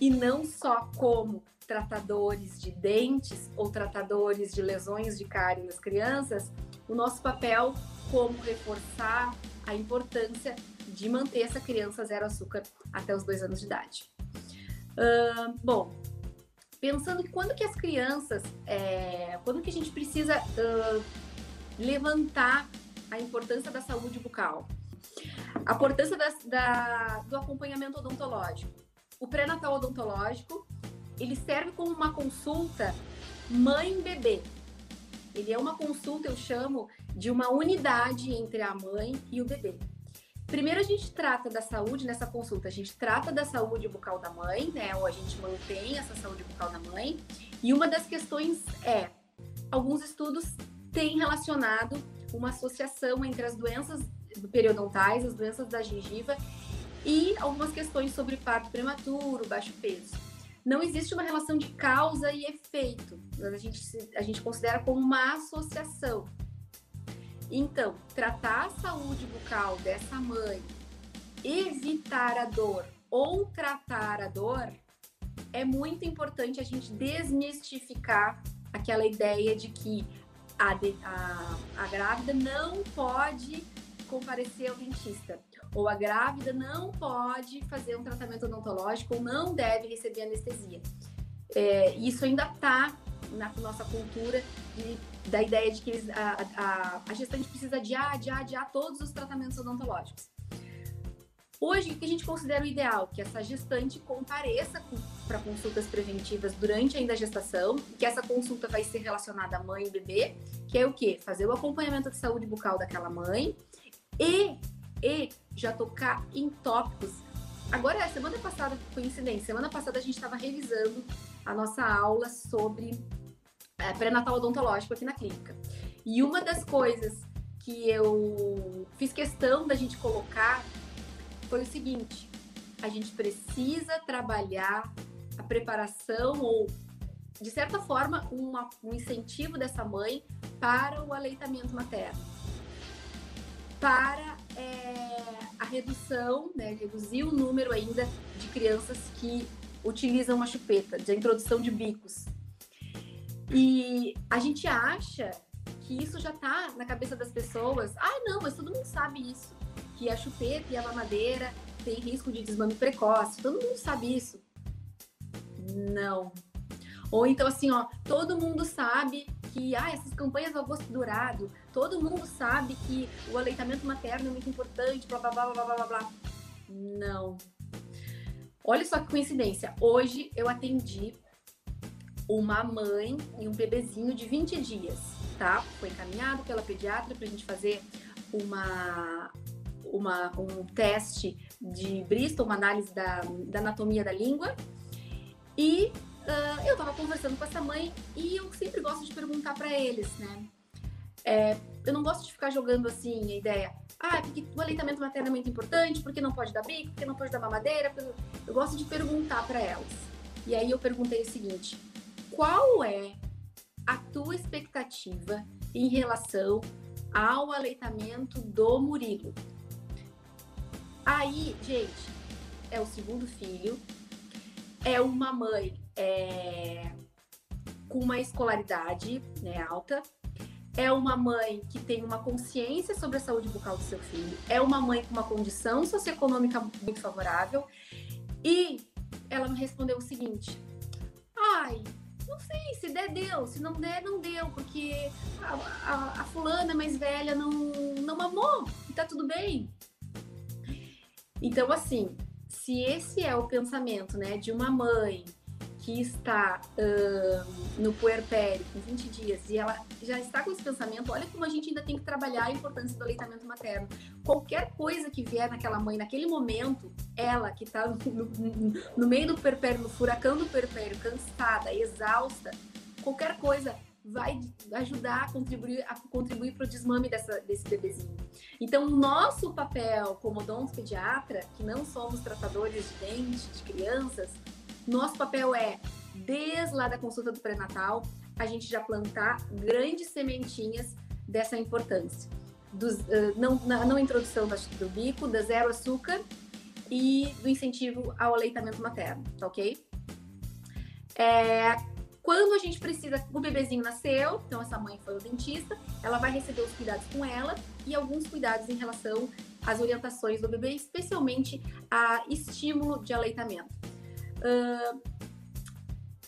e não só como tratadores de dentes ou tratadores de lesões de cárie nas crianças, o nosso papel como reforçar a importância de manter essa criança zero açúcar até os dois anos de idade. Uh, bom, pensando quando que as crianças, é, quando que a gente precisa uh, levantar a importância da saúde bucal, a importância da, da, do acompanhamento odontológico, o pré-natal odontológico ele serve como uma consulta mãe-bebê. Ele é uma consulta, eu chamo, de uma unidade entre a mãe e o bebê. Primeiro a gente trata da saúde nessa consulta, a gente trata da saúde bucal da mãe, né? Ou a gente mantém essa saúde bucal da mãe. E uma das questões é, alguns estudos têm relacionado uma associação entre as doenças periodontais, as doenças da gengiva e algumas questões sobre parto prematuro, baixo peso não existe uma relação de causa e efeito. A gente, a gente considera como uma associação. Então, tratar a saúde bucal dessa mãe, evitar a dor ou tratar a dor, é muito importante a gente desmistificar aquela ideia de que a, a, a grávida não pode comparecer ao dentista ou a grávida não pode fazer um tratamento odontológico ou não deve receber anestesia. É, isso ainda está na nossa cultura de, da ideia de que a, a, a, gestante precisa adiar, adiar, adiar todos os tratamentos odontológicos. Hoje, o que a gente considera o ideal? Que essa gestante compareça para consultas preventivas durante ainda a gestação, que essa consulta vai ser relacionada à mãe e bebê, que é o quê? Fazer o acompanhamento de saúde bucal daquela mãe e e já tocar em tópicos. Agora, semana passada, coincidência, semana passada a gente estava revisando a nossa aula sobre é, pré-natal odontológico aqui na clínica. E uma das coisas que eu fiz questão da gente colocar foi o seguinte: a gente precisa trabalhar a preparação ou, de certa forma, uma, um incentivo dessa mãe para o aleitamento materno para é, a redução, né, reduzir o número ainda de crianças que utilizam a chupeta, de introdução de bicos. E a gente acha que isso já está na cabeça das pessoas. Ah, não, mas todo mundo sabe isso, que a chupeta e a mamadeira tem risco de desmame precoce. Todo mundo sabe isso. Não. Ou então assim, ó, todo mundo sabe que ah, essas campanhas do agosto dourado, todo mundo sabe que o aleitamento materno é muito importante, blá blá blá blá blá blá. Não. Olha só que coincidência. Hoje eu atendi uma mãe e um bebezinho de 20 dias, tá? Foi encaminhado pela pediatra para a gente fazer uma, uma, um teste de Bristol, uma análise da, da anatomia da língua. E uh, eu tava conversando com essa mãe e eu sempre gosto de perguntar para eles, né? É, eu não gosto de ficar jogando assim a ideia, ah, porque o aleitamento materno é muito importante, porque não pode dar bico, porque não pode dar mamadeira. Eu gosto de perguntar para elas. E aí eu perguntei o seguinte: qual é a tua expectativa em relação ao aleitamento do Murilo. Aí, gente, é o segundo filho, é uma mãe é, com uma escolaridade né, alta, é uma mãe que tem uma consciência sobre a saúde bucal do seu filho, é uma mãe com uma condição socioeconômica muito favorável. E ela me respondeu o seguinte: ai, não sei, se der, deu, se não der, não deu, porque a, a, a fulana mais velha não, não mamou e tá tudo bem. Então, assim, se esse é o pensamento, né, de uma mãe que está uh, no puerpério com 20 dias e ela já está com esse pensamento, olha como a gente ainda tem que trabalhar a importância do aleitamento materno. Qualquer coisa que vier naquela mãe, naquele momento, ela que está no, no, no, meio do puerpério, no furacão do puerpério, cansada, exausta, qualquer coisa vai ajudar a contribuir a contribuir para o desmame dessa, desse bebezinho. Então, nosso papel como pediatra, que não somos tratadores de dentes de crianças, nosso papel é, desde lá da consulta do pré-natal, a gente já plantar grandes sementinhas dessa importância. Uh, não, na não introdução do bico, da zero açúcar e do incentivo ao aleitamento materno, tá ok? É, quando a gente precisa, o bebezinho nasceu, então essa mãe foi o dentista, ela vai receber os cuidados com ela e alguns cuidados em relação às orientações do bebê, especialmente a estímulo de aleitamento. Uh,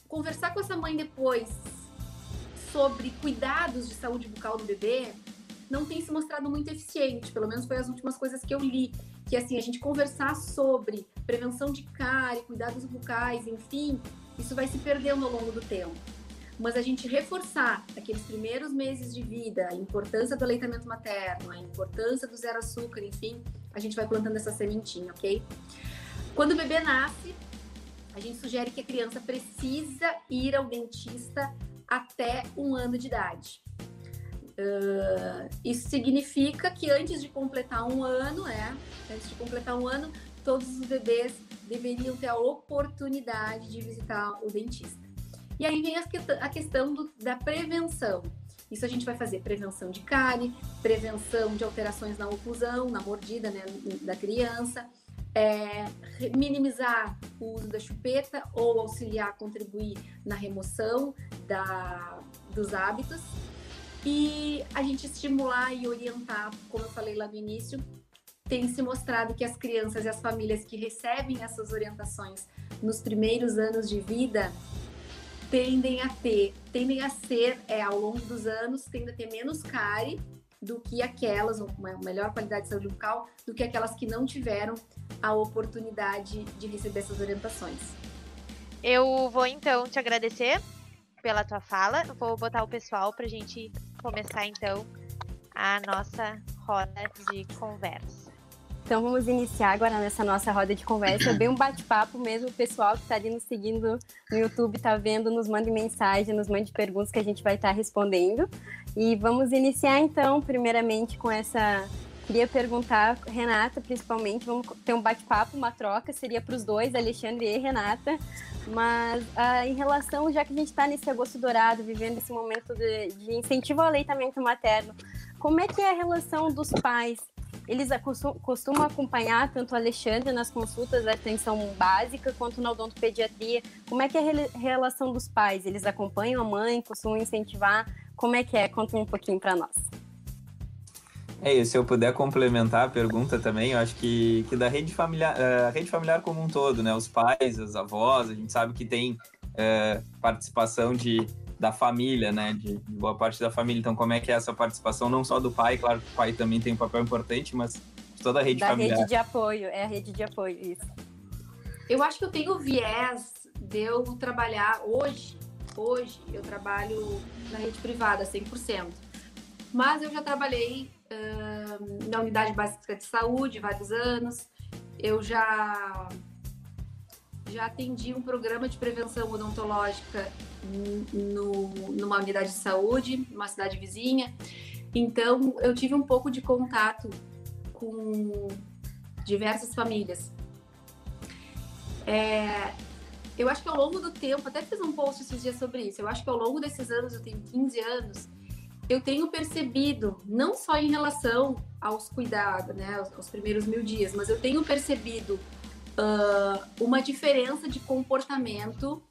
conversar com essa mãe depois sobre cuidados de saúde bucal do bebê não tem se mostrado muito eficiente, pelo menos foi as últimas coisas que eu li, que assim, a gente conversar sobre prevenção de cárie, cuidados bucais, enfim, isso vai se perdendo ao longo do tempo. Mas a gente reforçar aqueles primeiros meses de vida, a importância do aleitamento materno, a importância do zero açúcar, enfim, a gente vai plantando essa sementinha, ok? Quando o bebê nasce, a gente sugere que a criança precisa ir ao dentista até um ano de idade. Uh, isso significa que antes de completar um ano, é, antes de completar um ano, todos os bebês deveriam ter a oportunidade de visitar o dentista. E aí vem a questão do, da prevenção. Isso a gente vai fazer prevenção de cárie, prevenção de alterações na oclusão, na mordida né, da criança, é, minimizar o uso da chupeta ou auxiliar, contribuir na remoção da, dos hábitos. E a gente estimular e orientar, como eu falei lá no início, tem se mostrado que as crianças e as famílias que recebem essas orientações nos primeiros anos de vida tendem a ter, tendem a ser, é, ao longo dos anos, tendem a ter menos cárie do que aquelas, uma melhor qualidade de saúde bucal, do que aquelas que não tiveram a oportunidade de receber essas orientações. Eu vou então te agradecer pela tua fala. Vou botar o pessoal para a gente começar então a nossa roda de conversa. Então vamos iniciar agora nessa nossa roda de conversa, é bem um bate-papo mesmo, o pessoal que está ali nos seguindo no YouTube está vendo, nos mande mensagem, nos mande perguntas que a gente vai estar tá respondendo. E vamos iniciar então, primeiramente, com essa. Queria perguntar, Renata, principalmente, vamos ter um bate-papo, uma troca, seria para os dois, Alexandre e Renata. Mas ah, em relação, já que a gente está nesse agosto dourado, vivendo esse momento de, de incentivo ao aleitamento materno, como é que é a relação dos pais eles costumam acompanhar tanto o Alexandre nas consultas da atenção básica quanto na odontopediatria. Como é que é a relação dos pais? Eles acompanham a mãe, costumam incentivar? Como é que é? Conta um pouquinho para nós. É isso, se eu puder complementar a pergunta também, eu acho que, que da rede familiar, eh, a rede familiar como um todo, né? Os pais, as avós, a gente sabe que tem é, participação de, da família, né? De, de, boa parte da família. Então, como é que é essa participação, não só do pai, claro que o pai também tem um papel importante, mas de toda a rede da familiar. Da rede de apoio, é a rede de apoio, isso. Eu acho que eu tenho viés de eu trabalhar hoje, hoje eu trabalho na rede privada 100%. Mas eu já trabalhei uh, na unidade básica de saúde vários anos. Eu já já atendi um programa de prevenção odontológica no, numa unidade de saúde, numa cidade vizinha. Então, eu tive um pouco de contato com diversas famílias. É, eu acho que ao longo do tempo, até fiz um post esses dias sobre isso, eu acho que ao longo desses anos, eu tenho 15 anos, eu tenho percebido, não só em relação aos cuidados, né, aos, aos primeiros mil dias, mas eu tenho percebido uh, uma diferença de comportamento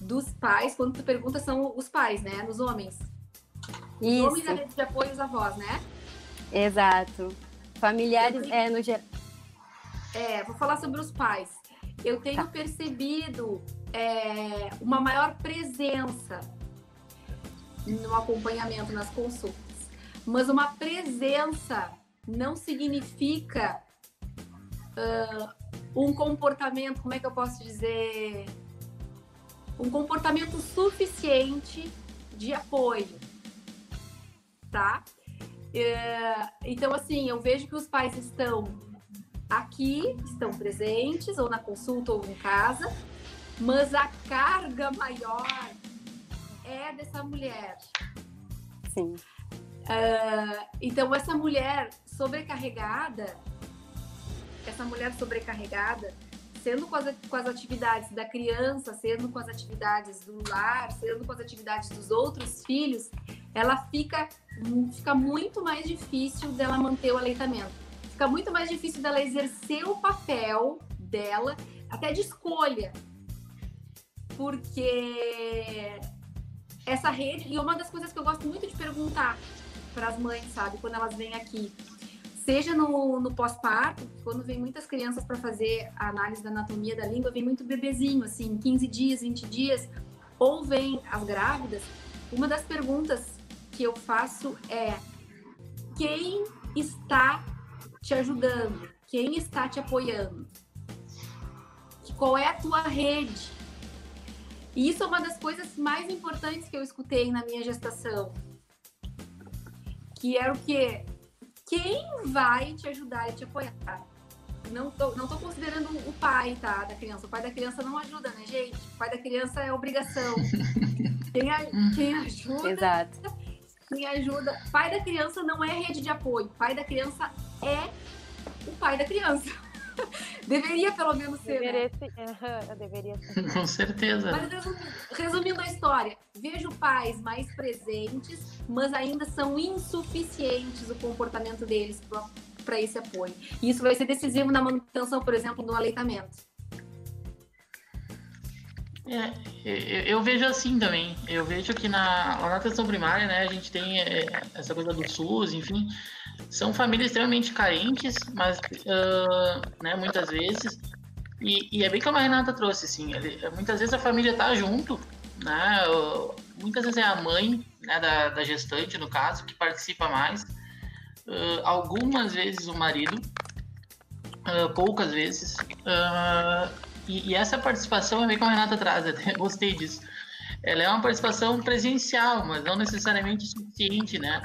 dos pais, quando tu pergunta, são os pais, né, nos homens. Os Isso. homens da rede de apoio os avós, né? Exato. Familiares, Eu- é, no geral. É, vou falar sobre os pais. Eu tenho Tá. percebido é, uma maior presença no acompanhamento, nas consultas. Mas uma presença não significa ah, um comportamento, como é que eu posso dizer? Um comportamento suficiente de apoio, tá? É, então, assim, eu vejo que os pais estão aqui, estão presentes, ou na consulta ou em casa, mas a carga maior é dessa mulher. Sim. Ah, então, essa mulher sobrecarregada, essa mulher sobrecarregada, sendo com as, com as atividades da criança, sendo com as atividades do lar, sendo com as atividades dos outros filhos, ela fica, fica muito mais difícil dela manter o aleitamento. Fica muito mais difícil dela exercer o papel dela, até de escolha. Porque essa rede, e uma das coisas que eu gosto muito de perguntar para as mães, sabe, quando elas vêm aqui, seja no, no pós-parto, quando vem muitas crianças para fazer a análise da anatomia da língua, vem muito bebezinho, assim, 15 dias, 20 dias, ou vem as grávidas, uma das perguntas que eu faço é quem está te ajudando? Quem está te apoiando? Qual é a tua rede? E isso é uma das coisas mais importantes que eu escutei na minha gestação. Que era o quê? Quem vai te ajudar e te apoiar? Não tô, não tô considerando o pai, tá? Da criança. O pai da criança não ajuda, né, gente? O pai da criança é obrigação. Quem, a- quem ajuda Exato. quem ajuda. Pai da criança não é rede de apoio. Pai da criança é o pai da criança. Deveria pelo menos ser. né? Deveria ser. Aham, eu deveria ser. Com certeza. Mas resumindo, resumindo a história, vejo pais mais presentes, mas ainda são insuficientes o comportamento deles para esse apoio. E isso vai ser decisivo na manutenção, por exemplo, do aleitamento. É, eu, eu vejo assim também. Eu vejo que na, lá na atenção primária, né, a gente tem é, essa coisa do SUS, enfim, são famílias extremamente carentes, mas ah, né, muitas vezes. E, e é bem como a Renata trouxe, assim, ele- muitas vezes a família tá junto, né? Muitas vezes é a mãe né, da, da gestante, no caso, que participa mais. Ah, algumas vezes o marido, ah, poucas vezes. E, e essa participação é bem como a Renata traz, até gostei disso. Ela é uma participação presencial, mas não necessariamente suficiente, né?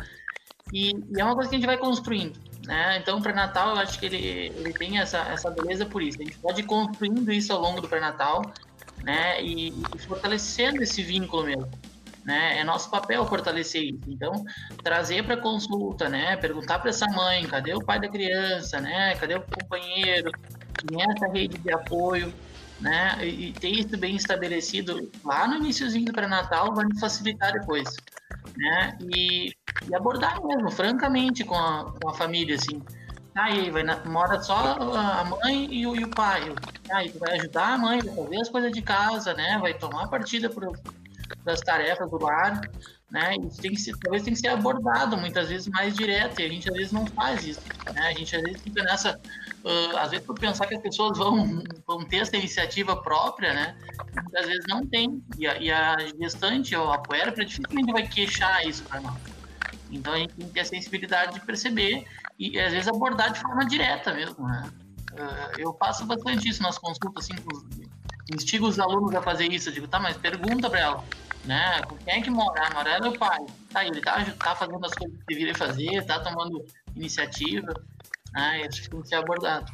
E, e é uma coisa que a gente vai construindo, né? Então, o pré-natal, eu acho que ele, ele tem essa, essa beleza por isso. A gente pode ir construindo isso ao longo do pré-natal, né? E, e fortalecendo esse vínculo mesmo. Né? É nosso papel fortalecer isso. Então, trazer para consulta, né? Perguntar para essa mãe, cadê o pai da criança, né? Cadê o companheiro? Quem é essa rede de apoio? Né? E, e ter isso bem estabelecido lá no iníciozinho do pré-natal vai nos facilitar depois, né? E, e abordar mesmo, francamente, com a, com a família, assim. Ah, aí, vai na- mora só a mãe e o, e o pai. Ah, e tu vai ajudar a mãe, vai fazer as coisas de casa, né? Vai tomar partida pro, das tarefas do lar, né? Isso tem que ser, talvez tem que ser abordado muitas vezes mais direto, e a gente às vezes não faz isso, né? A gente às vezes fica nessa, ah, às vezes por pensar que as pessoas vão, vão ter essa iniciativa própria, né? Muitas vezes não tem, e a, e a gestante ou a puérpera dificilmente vai queixar isso para nós. Então a gente tem que ter a sensibilidade de perceber e às vezes abordar de forma direta mesmo, né? Ah, eu faço bastante isso nas consultas, assim, com os- instigo os alunos a fazer isso. Eu digo, tá, mas pergunta para ela, né? Quem é que mora? Ah, mora ela e o pai. Tá, ele tá, tá fazendo as coisas que deveria fazer, tá tomando iniciativa. Ah, isso tem que ser abordado.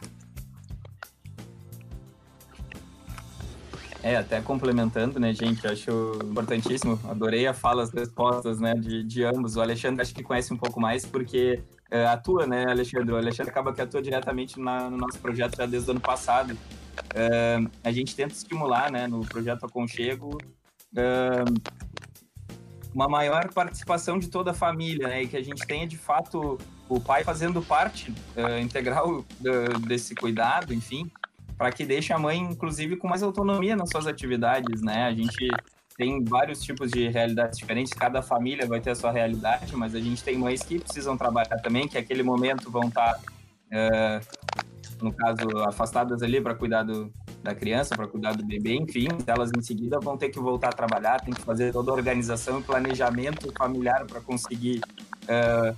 É, até complementando, né, gente, acho importantíssimo, adorei a fala, as respostas, né, de, de ambos. O Alexandre acho que conhece um pouco mais, porque é, atua, né, Alexandre? O Alexandre acaba que atua diretamente na- no nosso projeto já desde o ano passado. Uh, a gente tenta estimular, né, no projeto Aconchego, uh, uma maior participação de toda a família, né, e que a gente tenha de fato o pai fazendo parte uh, integral desse cuidado, enfim, para que deixe a mãe, inclusive, com mais autonomia nas suas atividades, né? A gente tem vários tipos de realidades diferentes, cada família vai ter a sua realidade, mas a gente tem mães que precisam trabalhar também, que naquele momento vão estar, uh, no caso, afastadas ali para cuidar do, da criança, para cuidar do bebê, enfim, elas em seguida vão ter que voltar a trabalhar, tem que fazer toda a organização e planejamento familiar para conseguir uh,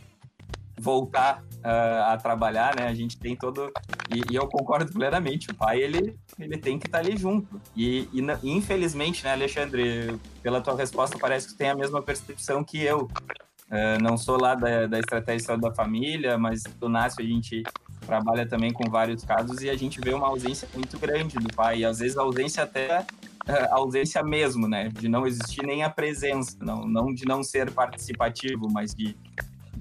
voltar uh, a trabalhar, né? A gente tem todo e, e, eu concordo plenamente. O pai ele ele tem que estar tá ali junto. E, e, infelizmente, né, Alexandre, pela tua resposta parece que tem a mesma percepção que eu. Uh, não sou lá da, da estratégia da família, mas do Nácio a gente trabalha também com vários casos e a gente vê uma ausência muito grande do pai. E às vezes a ausência até uh, ausência mesmo, né? De não existir nem a presença, não, não de não ser participativo, mas de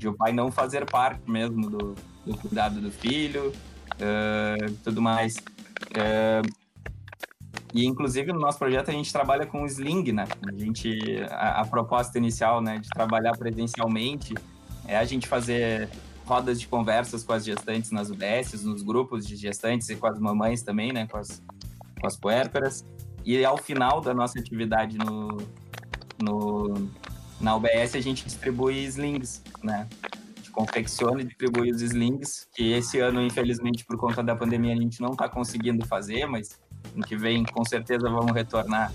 de o pai não fazer parte mesmo do, do cuidado do filho, uh, tudo mais. Uh, e inclusive no nosso projeto a gente trabalha com sling, né? A gente a, a, proposta inicial, né, de trabalhar presencialmente é a gente fazer rodas de conversas com as gestantes nas UBSs, nos grupos de gestantes e com as mamães também, né, com as com as puérperas. E ao final da nossa atividade no, no na UBS a gente distribui slings, né? A gente confecciona e distribui os slings, que esse ano, infelizmente, por conta da pandemia, a gente não está conseguindo fazer, mas no que vem, com certeza, vamos retornar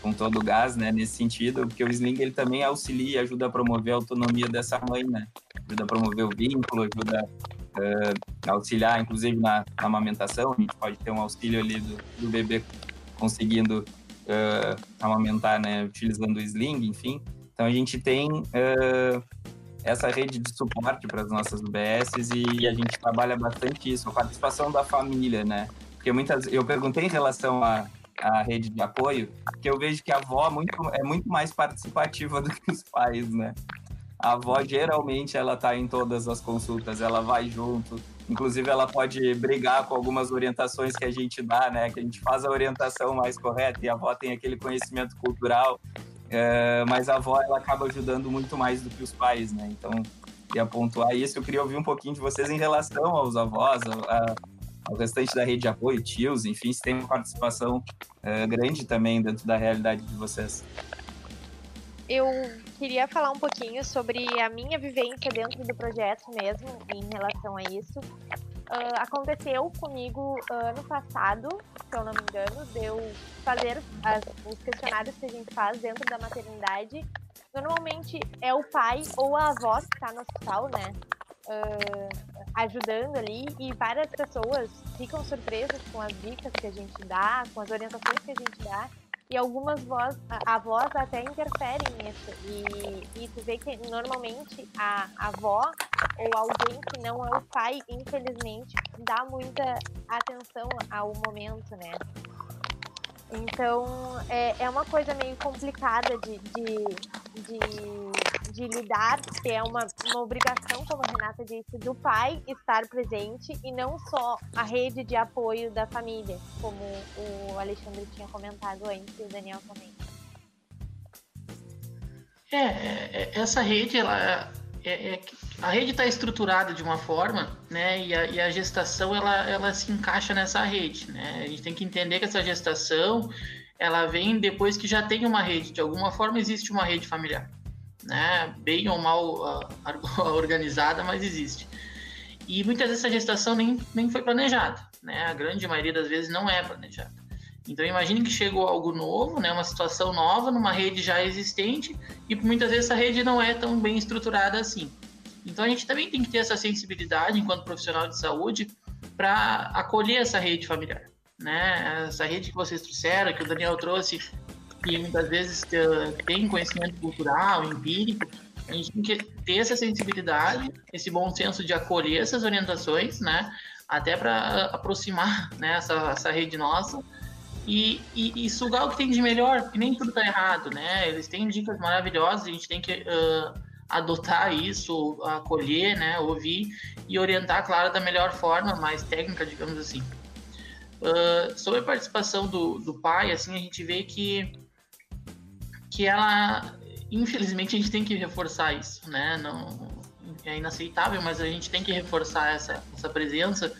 com todo o gás, né, nesse sentido, porque o sling ele também auxilia, ajuda a promover a autonomia dessa mãe, né, ajuda a promover o vínculo, ajuda uh, a auxiliar, inclusive na, na, amamentação, a gente pode ter um auxílio ali do, do bebê conseguindo uh, amamentar, né, utilizando o sling, enfim, então a gente tem uh, essa rede de suporte para as nossas UBSs e a gente trabalha bastante isso, a participação da família, né? Porque muitas eu perguntei em relação à, à rede de apoio, que eu vejo que a avó é muito, é muito mais participativa do que os pais, né? A avó geralmente ela tá em todas as consultas, ela vai junto. Inclusive ela pode brigar com algumas orientações que a gente dá, né? Que a gente faz a orientação mais correta e a avó tem aquele conhecimento cultural é, mas a avó ela acaba ajudando muito mais do que os pais, né? Então, queria pontuar isso. Eu queria ouvir um pouquinho de vocês em relação aos avós, a, ao restante da rede de apoio, tios, enfim, se tem uma participação é, grande também dentro da realidade de vocês. Eu queria falar um pouquinho sobre a minha vivência dentro do projeto mesmo, em relação a isso. Uh, aconteceu comigo ano passado, se eu não me engano, deu fazer as, os questionários que a gente faz dentro da maternidade. Normalmente é o pai ou a avó que está no hospital, né? Uh, ajudando ali e várias pessoas ficam surpresas com as dicas que a gente dá, com as orientações que a gente dá e algumas voz, avós até interferem nisso. E, e tu vê que normalmente a, a avó ou alguém que não é o pai, infelizmente, dá muita atenção ao momento, né? Então é, é uma coisa meio complicada de, de, de, de lidar, que é uma, uma obrigação, como a Renata disse, do pai estar presente e não só a rede de apoio da família, como o Alexandre tinha comentado antes e o Daniel também. É, é, é essa rede, ela, é, é, a rede está estruturada de uma forma, né? E a, e a, gestação ela, ela se encaixa nessa rede, né? A gente tem que entender que essa gestação ela vem depois que já tem uma rede. De alguma forma existe uma rede familiar, né? Bem ou mal organizada, mas existe. E muitas vezes essa gestação nem, nem foi planejada, né? A grande maioria das vezes não é planejada. Então imagine que chegou algo novo, né, uma situação nova numa rede já existente e muitas vezes essa rede não é tão bem estruturada assim. Então a gente também tem que ter essa sensibilidade enquanto profissional de saúde para acolher essa rede familiar, né? Essa rede que vocês trouxeram, que o Daniel trouxe, que muitas vezes tem conhecimento cultural, empírico, a gente tem que ter essa sensibilidade, esse bom senso de acolher essas orientações, né? Até para aproximar né, essa, essa rede nossa e, e, e, sugar o que tem de melhor, porque nem tudo tá errado, né? Eles têm dicas maravilhosas, a gente tem que uh, adotar isso, acolher, né? Ouvir e orientar, claro, da melhor forma, mais técnica, digamos assim. Uh, sobre a participação do, do pai, assim, a gente vê que, que ela, infelizmente, a gente tem que reforçar isso, né? Não, é inaceitável, mas a gente tem que reforçar essa, essa presença.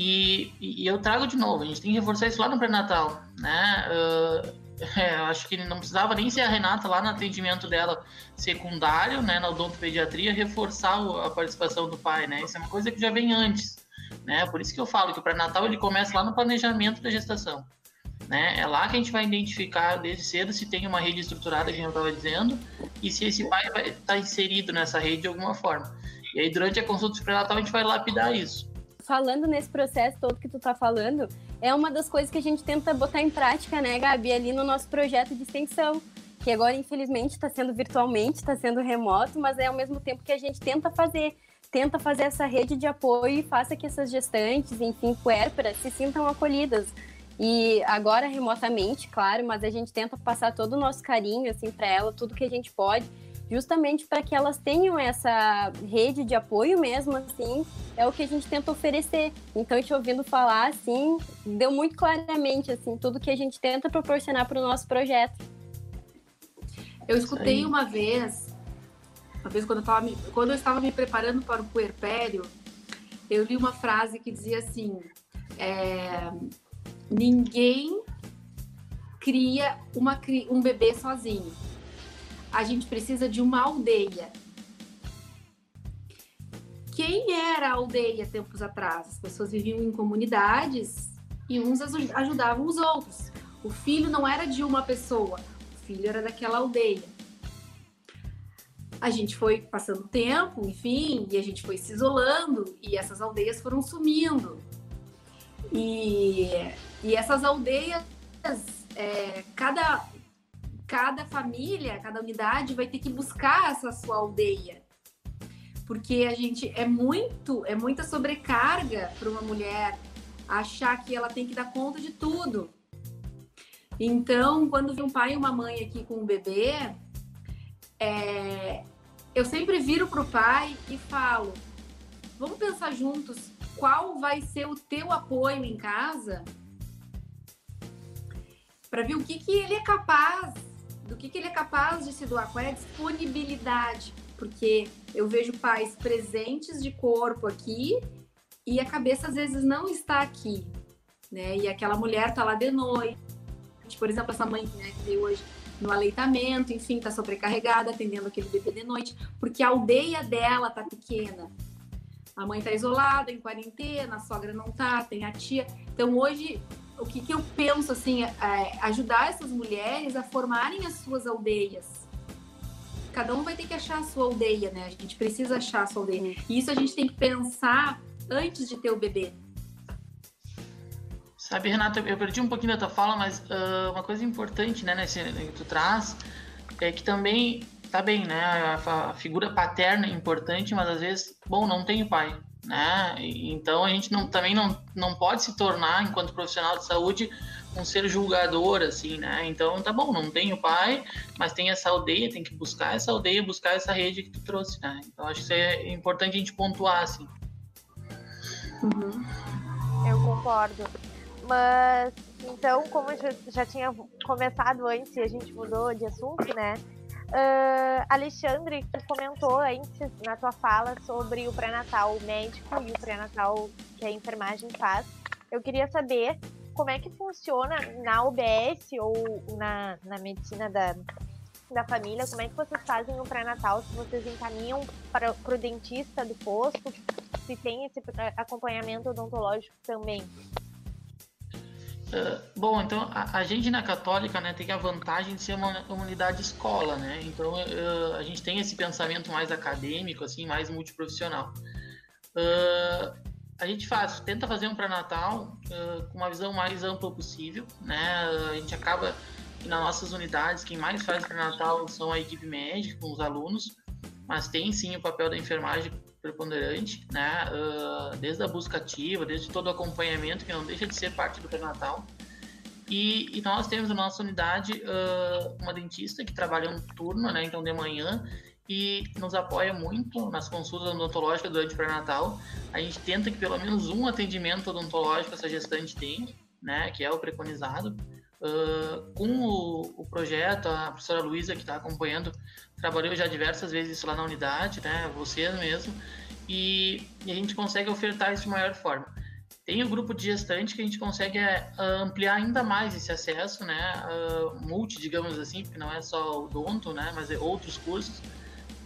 E, e eu trago de novo, a gente tem que reforçar isso lá no pré-natal, né? Uh, é, acho que não precisava nem ser a Renata lá no atendimento dela secundário, né, na odontopediatria, reforçar a participação do pai, né? Isso é uma coisa que já vem antes, né? Por isso que eu falo que o pré-natal ele começa lá no planejamento da gestação, né? É lá que a gente vai identificar desde cedo se tem uma rede estruturada, que eu estava dizendo, e se esse pai vai estar tá inserido nessa rede de alguma forma. E aí, durante a consulta pré-natal, a gente vai lapidar isso. Falando nesse processo todo que tu tá falando, é uma das coisas que a gente tenta botar em prática, né, Gabi, ali no nosso projeto de extensão, que agora, infelizmente, está sendo virtualmente, está sendo remoto, mas é ao mesmo tempo que a gente tenta fazer, tenta fazer essa rede de apoio e faça que essas gestantes, enfim, puérperas, se sintam acolhidas. E agora remotamente, claro, mas a gente tenta passar todo o nosso carinho, assim, para ela, tudo que a gente pode, justamente para que elas tenham essa rede de apoio mesmo, assim, é o que a gente tenta oferecer. Então, te ouvindo falar, assim, deu muito claramente, assim, tudo que a gente tenta proporcionar para o nosso projeto. Eu escutei uma vez, uma vez quando eu, tava, quando eu estava me preparando para o puerpério, eu li uma frase que dizia assim, é, ninguém cria uma, um bebê sozinho a gente precisa de uma aldeia. Quem era a aldeia tempos atrás? As pessoas viviam em comunidades e uns ajudavam os outros. O filho não era de uma pessoa, o filho era daquela aldeia. A gente foi passando tempo, enfim, e a gente foi se isolando e essas aldeias foram sumindo. E, e essas aldeias, é, cada cada família, cada unidade vai ter que buscar essa sua aldeia. Porque a gente é muito, é muita sobrecarga para uma mulher achar que ela tem que dar conta de tudo. Então, quando vem um pai e uma mãe aqui com um bebê, é, eu sempre viro para o pai e falo: vamos pensar juntos qual vai ser o teu apoio em casa para ver o que, que ele é capaz do que, que ele é capaz de se doar, qual é a disponibilidade, porque eu vejo pais presentes de corpo aqui e a cabeça às vezes não está aqui, né? E aquela mulher tá lá de noite, por exemplo, essa mãe né, que veio hoje no aleitamento, enfim, tá sobrecarregada, atendendo aquele bebê de noite, porque a aldeia dela tá pequena. A mãe tá isolada, em quarentena, a sogra não tá, tem a tia. Então hoje o que, que eu penso assim, é ajudar essas mulheres a formarem as suas aldeias. Cada um vai ter que achar a sua aldeia, né? A gente precisa achar a sua aldeia. E isso a gente tem que pensar antes de ter o bebê. Sabe, Renata, eu perdi um pouquinho da tua fala, mas uh, uma coisa importante, né, nesse que tu traz, é que também, tá bem, né, a, a figura paterna é importante, mas às vezes, bom, não tenho pai, né? Então a gente não, também não, não pode se tornar, enquanto profissional de saúde, um ser julgador, assim, né? Então tá bom, não tenho pai, mas tem essa aldeia, tem que buscar essa aldeia, buscar essa rede que tu trouxe, né? Então acho que isso é importante a gente pontuar, assim. Uhum. Eu concordo. Mas, então, como eu já tinha começado antes e a gente mudou de assunto, né? Uh, Alexandre, tu comentou antes na tua fala sobre o pré-natal médico e o pré-natal que a enfermagem faz. Eu queria saber como é que funciona na UBS ou na, na medicina da, da família, como é que vocês fazem o pré-natal, se vocês encaminham para o dentista do posto, se tem esse acompanhamento odontológico também. Uh, bom, então a, a, gente na Católica né, tem a vantagem de ser uma, uma unidade escola, né? Então uh, a gente tem esse pensamento mais acadêmico, assim, mais multiprofissional. Uh, a gente faz, tenta fazer um pré-natal com uma visão mais ampla possível, né? A gente acaba nas nossas unidades quem mais faz pré-natal são a equipe médica, com os alunos, mas tem sim o papel da enfermagem preponderante, né? Uh, desde a busca ativa, desde todo o acompanhamento, que não deixa de ser parte do pré-natal. E, e, nós temos na nossa unidade uh, uma dentista que trabalha um turno, né? Então, de manhã, e nos apoia muito nas consultas odontológicas durante o pré-natal. A gente tenta que pelo menos um atendimento odontológico essa gestante tenha, né, que é o preconizado. Uh, com o, o, projeto, a professora Luísa, que está acompanhando, trabalhou já diversas vezes isso lá na unidade, né, você mesmo, e, e, a gente consegue ofertar isso de maior forma. Tem o grupo de gestante que a gente consegue é, ampliar ainda mais esse acesso, né, uh, multi, digamos assim, porque não é só o donto, né, mas é outros cursos,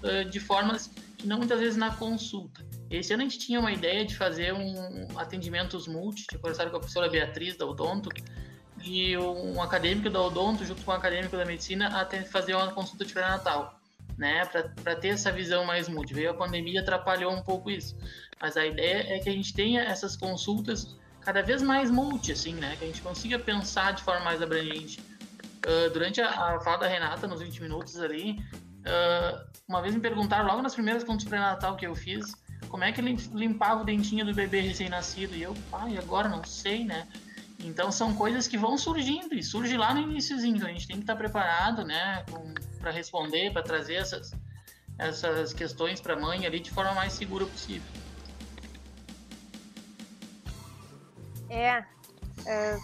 uh, de formas que não muitas vezes na consulta. Esse ano a gente tinha uma ideia de fazer um atendimentos multi, tinha conversado com a professora Beatriz da Odonto, e um acadêmico da Odonto junto com um acadêmico da medicina até fazer uma consulta de pré-natal, né, para ter essa visão mais multi. Veio a pandemia atrapalhou um pouco isso, mas a ideia é que a gente tenha essas consultas cada vez mais multi, assim, né, que a gente consiga pensar de forma mais abrangente. Uh, durante a, a fala da Renata, nos 20 minutos ali, uh, uma vez me perguntaram, logo nas primeiras consultas pré-natal que eu fiz, como é que limpava o dentinho do bebê recém-nascido? E eu, pai, agora não sei, né? Então são coisas que vão surgindo e surge lá no iníciozinho. Então a gente tem que estar preparado, né, para responder, para trazer essas, essas questões para a mãe ali de forma mais segura possível. É,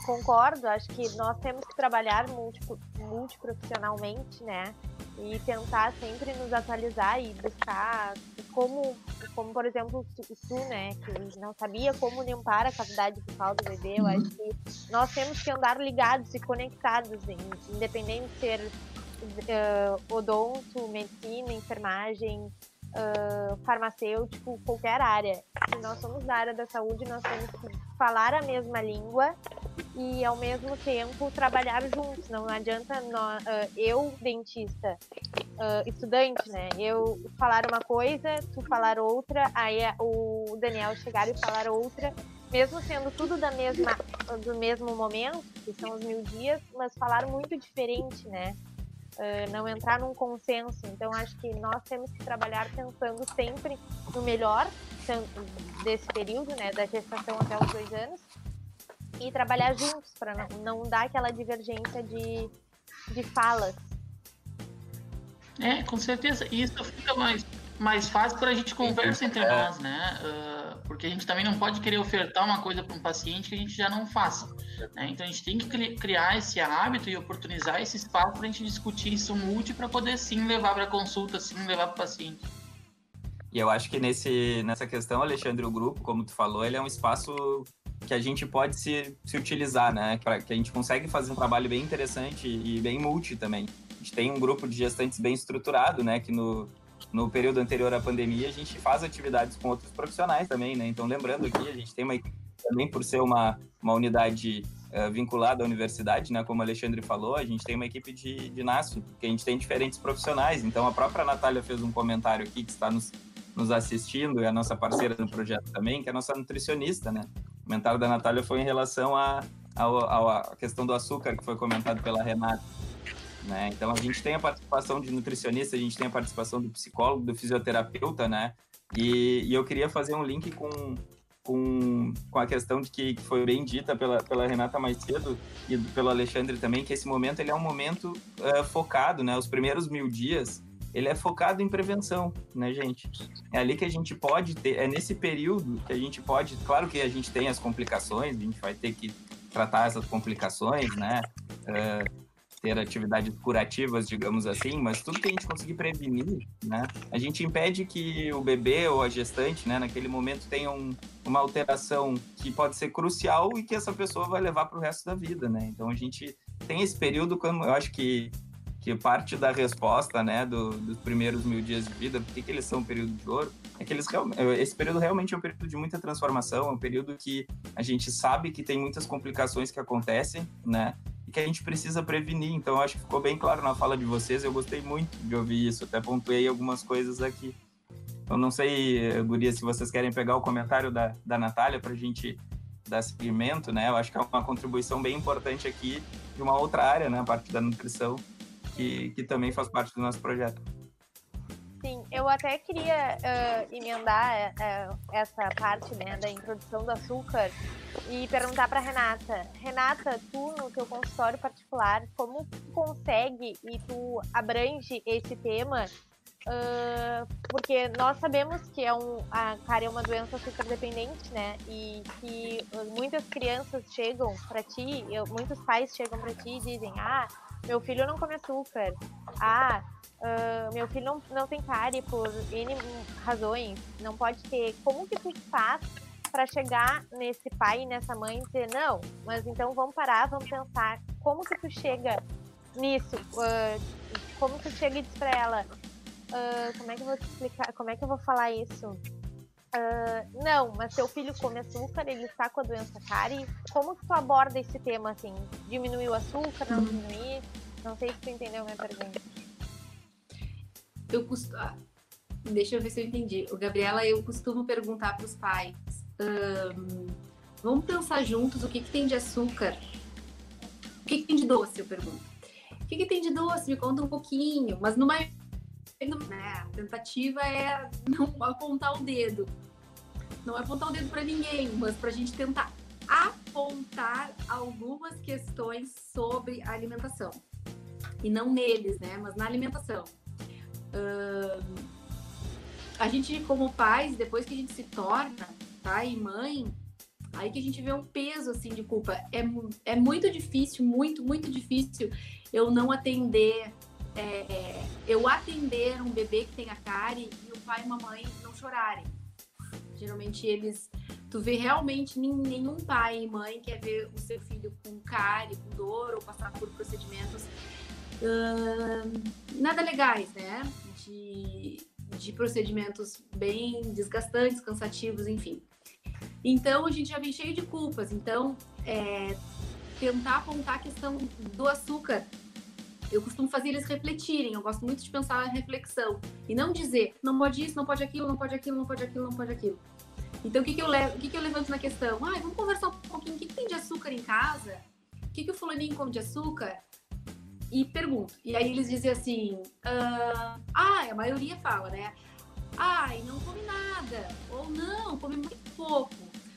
concordo. Acho que nós temos que trabalhar multi, multiprofissionalmente, né? E tentar sempre nos atualizar e buscar como, como por exemplo, tu, tu, né, que não sabia como limpar a cavidade bucal do bebê. Eu acho que nós temos que andar ligados e conectados, independente de ser uh, odonto, medicina, enfermagem, uh, farmacêutico, qualquer área. Se nós somos da área da saúde, nós temos que falar a mesma língua e ao mesmo tempo trabalhar juntos. Não adianta nós, uh, eu, dentista, uh, estudante, né? Eu falar uma coisa, tu falar outra, aí o Daniel chegar e falar outra, mesmo sendo tudo da mesma, do mesmo momento, que são os mil dias, mas falar muito diferente, né? Uh, não entrar num consenso. Então, acho que nós temos que trabalhar pensando sempre no melhor desse período, né, da gestação até os dois anos, e trabalhar juntos para não, não dar aquela divergência de, de falas. É, com certeza. Isso fica mais, mais fácil para a gente conversa entre nós, né? Uh, porque a gente também não pode querer ofertar uma coisa para um paciente que a gente já não faça. Né? Então a gente tem que criar esse hábito e oportunizar esse espaço para a gente discutir isso multi para poder sim levar para consulta, sim levar para o paciente. E eu acho que nesse, nessa questão, Alexandre, o grupo, como tu falou, ele é um espaço que a gente pode se, se utilizar, né? Pra, que a gente consegue fazer um trabalho bem interessante e bem multi também. A gente tem um grupo de gestantes bem estruturado, né? Que no, no período anterior à pandemia a gente faz atividades com outros profissionais também, né? Então, lembrando aqui, a gente tem uma também por ser uma, uma unidade uh, vinculada à universidade, né? Como o Alexandre falou, a gente tem uma equipe de, de NASF, que a gente tem diferentes profissionais. Então, a própria Natália fez um comentário aqui que está nos nos assistindo, e a nossa parceira no projeto também, que é a nossa nutricionista, né? O comentário da Natália foi em relação à a, a, a, questão do açúcar, que foi comentado pela Renata. Né? Então, a gente tem a participação de nutricionista, a gente tem a participação do psicólogo, do fisioterapeuta, né? E, e eu queria fazer um link com, com, com a questão de que, que, foi bem dita pela, pela Renata mais cedo e pelo Alexandre também, que esse momento ele é um momento uh, focado, né? Os primeiros mil dias ele é focado em prevenção, né, gente? É ali que a gente pode ter, é nesse período que a gente pode, claro que a gente tem as complicações, a gente vai ter que tratar essas complicações, né? Uh, ter atividades curativas, digamos assim, mas tudo que a gente conseguir prevenir, né? A gente impede que o bebê ou a gestante, né, naquele momento tenha um, uma alteração que pode ser crucial e que essa pessoa vai levar para o resto da vida, né? Então a gente tem esse período quando eu acho que que parte da resposta, né, do, dos primeiros mil dias de vida, por que eles são um período de ouro, é que eles esse período realmente é um período de muita transformação, é um período que a gente sabe que tem muitas complicações que acontecem, né, e que a gente precisa prevenir. Então, acho que ficou bem claro na fala de vocês, eu gostei muito de ouvir isso, até pontuei algumas coisas aqui. Eu não sei, Guria, se vocês querem pegar o comentário da, da Natália para a gente dar seguimento, né? Eu acho que é uma contribuição bem importante aqui de uma outra área, né? A parte da nutrição, que, que também faz parte do nosso projeto. Sim, eu até queria uh, emendar uh, essa parte né, da introdução do açúcar e perguntar para Renata. Renata, tu no teu consultório particular, como tu consegue e tu abrange esse tema Uh, porque nós sabemos que é um, a cárie é uma doença super dependente, né? E que muitas crianças chegam para ti, eu, muitos pais chegam para ti e dizem: Ah, meu filho não come açúcar. Ah, uh, meu filho não, não tem cárie por N razões, não pode ter. Como que tu faz para chegar nesse pai e nessa mãe e dizer: Não, mas então vamos parar, vamos pensar. Como que tu chega nisso? Uh, como tu chega e diz pra ela? Uh, como é que eu vou te explicar? Como é que eu vou falar isso? Não, mas seu filho come açúcar, ele está com a doença cárie. Como que tu aborda esse tema assim? Diminuir o açúcar, não uhum. diminuir? Não sei se tu entendeu a minha pergunta. Eu costumo. Ah, deixa eu ver se eu entendi. O Gabriela, eu costumo perguntar para os pais: um, vamos pensar juntos o que, que tem de açúcar? O que, que tem de doce? Eu pergunto. O que, que tem de doce? Me conta um pouquinho. Mas numa né? A tentativa é não apontar o dedo. Não apontar o dedo para ninguém, mas para a gente tentar apontar algumas questões sobre a alimentação. E não neles, né? Mas na alimentação. Uh, a gente, como pais, depois que a gente se torna pai e mãe, aí que a gente vê um peso assim de culpa. É, é muito difícil, muito, muito difícil eu não atender é, eu atender um bebê que tem a cárie e o pai e a mamãe não chorarem. Geralmente eles. Tu vê realmente nenhum pai e mãe quer ver o seu filho com cárie, com dor ou passar por procedimentos nada legais, né? De, de procedimentos bem desgastantes, cansativos, enfim. Então a gente já vem cheio de culpas. Então, é, tentar apontar a questão do açúcar eu costumo fazer eles refletirem, eu gosto muito de pensar na reflexão e não dizer, não pode isso, não pode aquilo, não pode aquilo, não pode aquilo, não pode aquilo. Então, o que, que, eu, levo, o que, que eu levanto na questão? Ah, vamos conversar um pouquinho, o que, que tem de açúcar em casa? O que, que o fulaninho come de açúcar? E pergunto. E aí eles dizem assim, ah, ah, a maioria fala, né? Ai, não come nada. Ou não, come muito pouco.